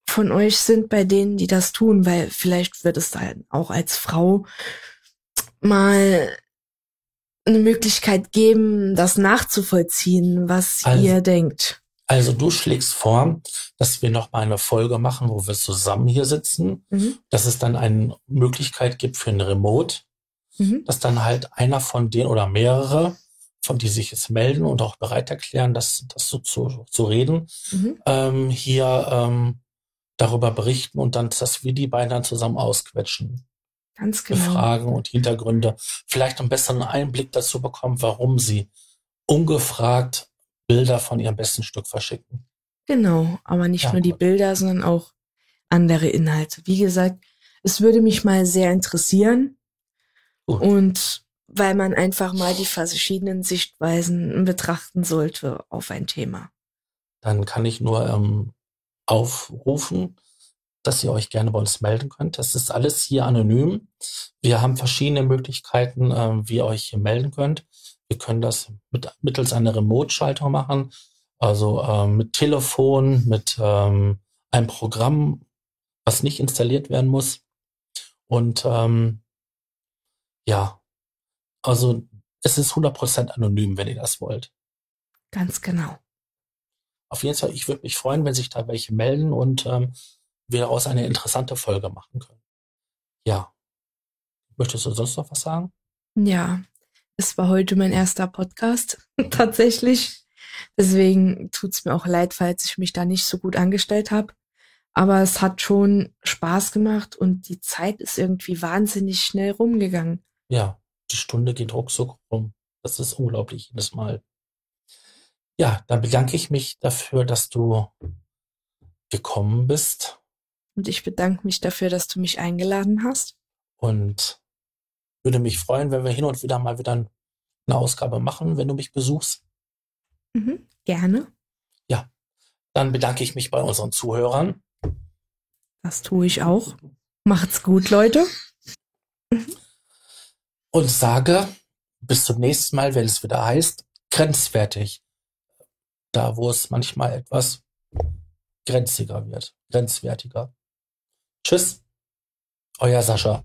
von euch sind bei denen, die das tun, weil vielleicht wird es dann auch als Frau mal eine Möglichkeit geben, das nachzuvollziehen, was Also- ihr denkt. Also du schlägst vor, dass wir noch mal eine Folge machen, wo wir zusammen hier sitzen, Mhm. dass es dann eine Möglichkeit gibt für ein Remote, Mhm. dass dann halt einer von denen oder mehrere, von die sich jetzt melden und auch bereit erklären, das, das so zu, zu reden, Mhm. ähm, hier ähm, darüber berichten und dann, dass wir die beiden dann zusammen ausquetschen, Ganz genau. befragen und Hintergründe, vielleicht einen besseren Einblick dazu bekommen, warum sie ungefragt Bilder von ihrem besten Stück verschicken. Genau, aber nicht Ja, nur die gut. Bilder, sondern auch andere Inhalte. Wie gesagt, es würde mich mal sehr interessieren Gut. und weil man einfach mal die verschiedenen Sichtweisen betrachten sollte auf ein Thema. dann kann ich nur ähm, aufrufen, dass ihr euch gerne bei uns melden könnt. Das ist alles hier anonym. Wir haben verschiedene Möglichkeiten, ähm, wie ihr euch hier melden könnt. Wir können das mit, mittels einer Remote-Schaltung machen, also ähm, mit Telefon, mit ähm, einem Programm, was nicht installiert werden muss. Und ähm, ja, also es ist 100% anonym, wenn ihr das wollt. Ganz genau. Auf jeden Fall, ich würde mich freuen, wenn sich da welche melden und ähm, wir daraus eine interessante Folge machen können. Ja. Möchtest du sonst noch was sagen? Ja, es war heute mein erster Podcast, tatsächlich. Deswegen tut's mir auch leid, falls ich mich da nicht so gut angestellt habe. Aber es hat schon Spaß gemacht und die Zeit ist irgendwie wahnsinnig schnell rumgegangen. Ja, die Stunde geht ruckzuck rum. Das ist unglaublich jedes Mal. Ja, dann bedanke ich mich dafür, dass du gekommen bist Und ich bedanke mich dafür, dass du mich eingeladen hast. und würde mich freuen, wenn wir hin und wieder mal wieder eine Ausgabe machen, wenn du mich besuchst. Mhm, gerne. Dann bedanke ich mich bei unseren Zuhörern. Das tue ich auch. Macht's gut, Leute. und sage bis zum nächsten Mal, wenn es wieder heißt, grenzwertig. Da, wo es manchmal etwas grenziger wird, grenzwertiger. Tschüss, euer Sascha.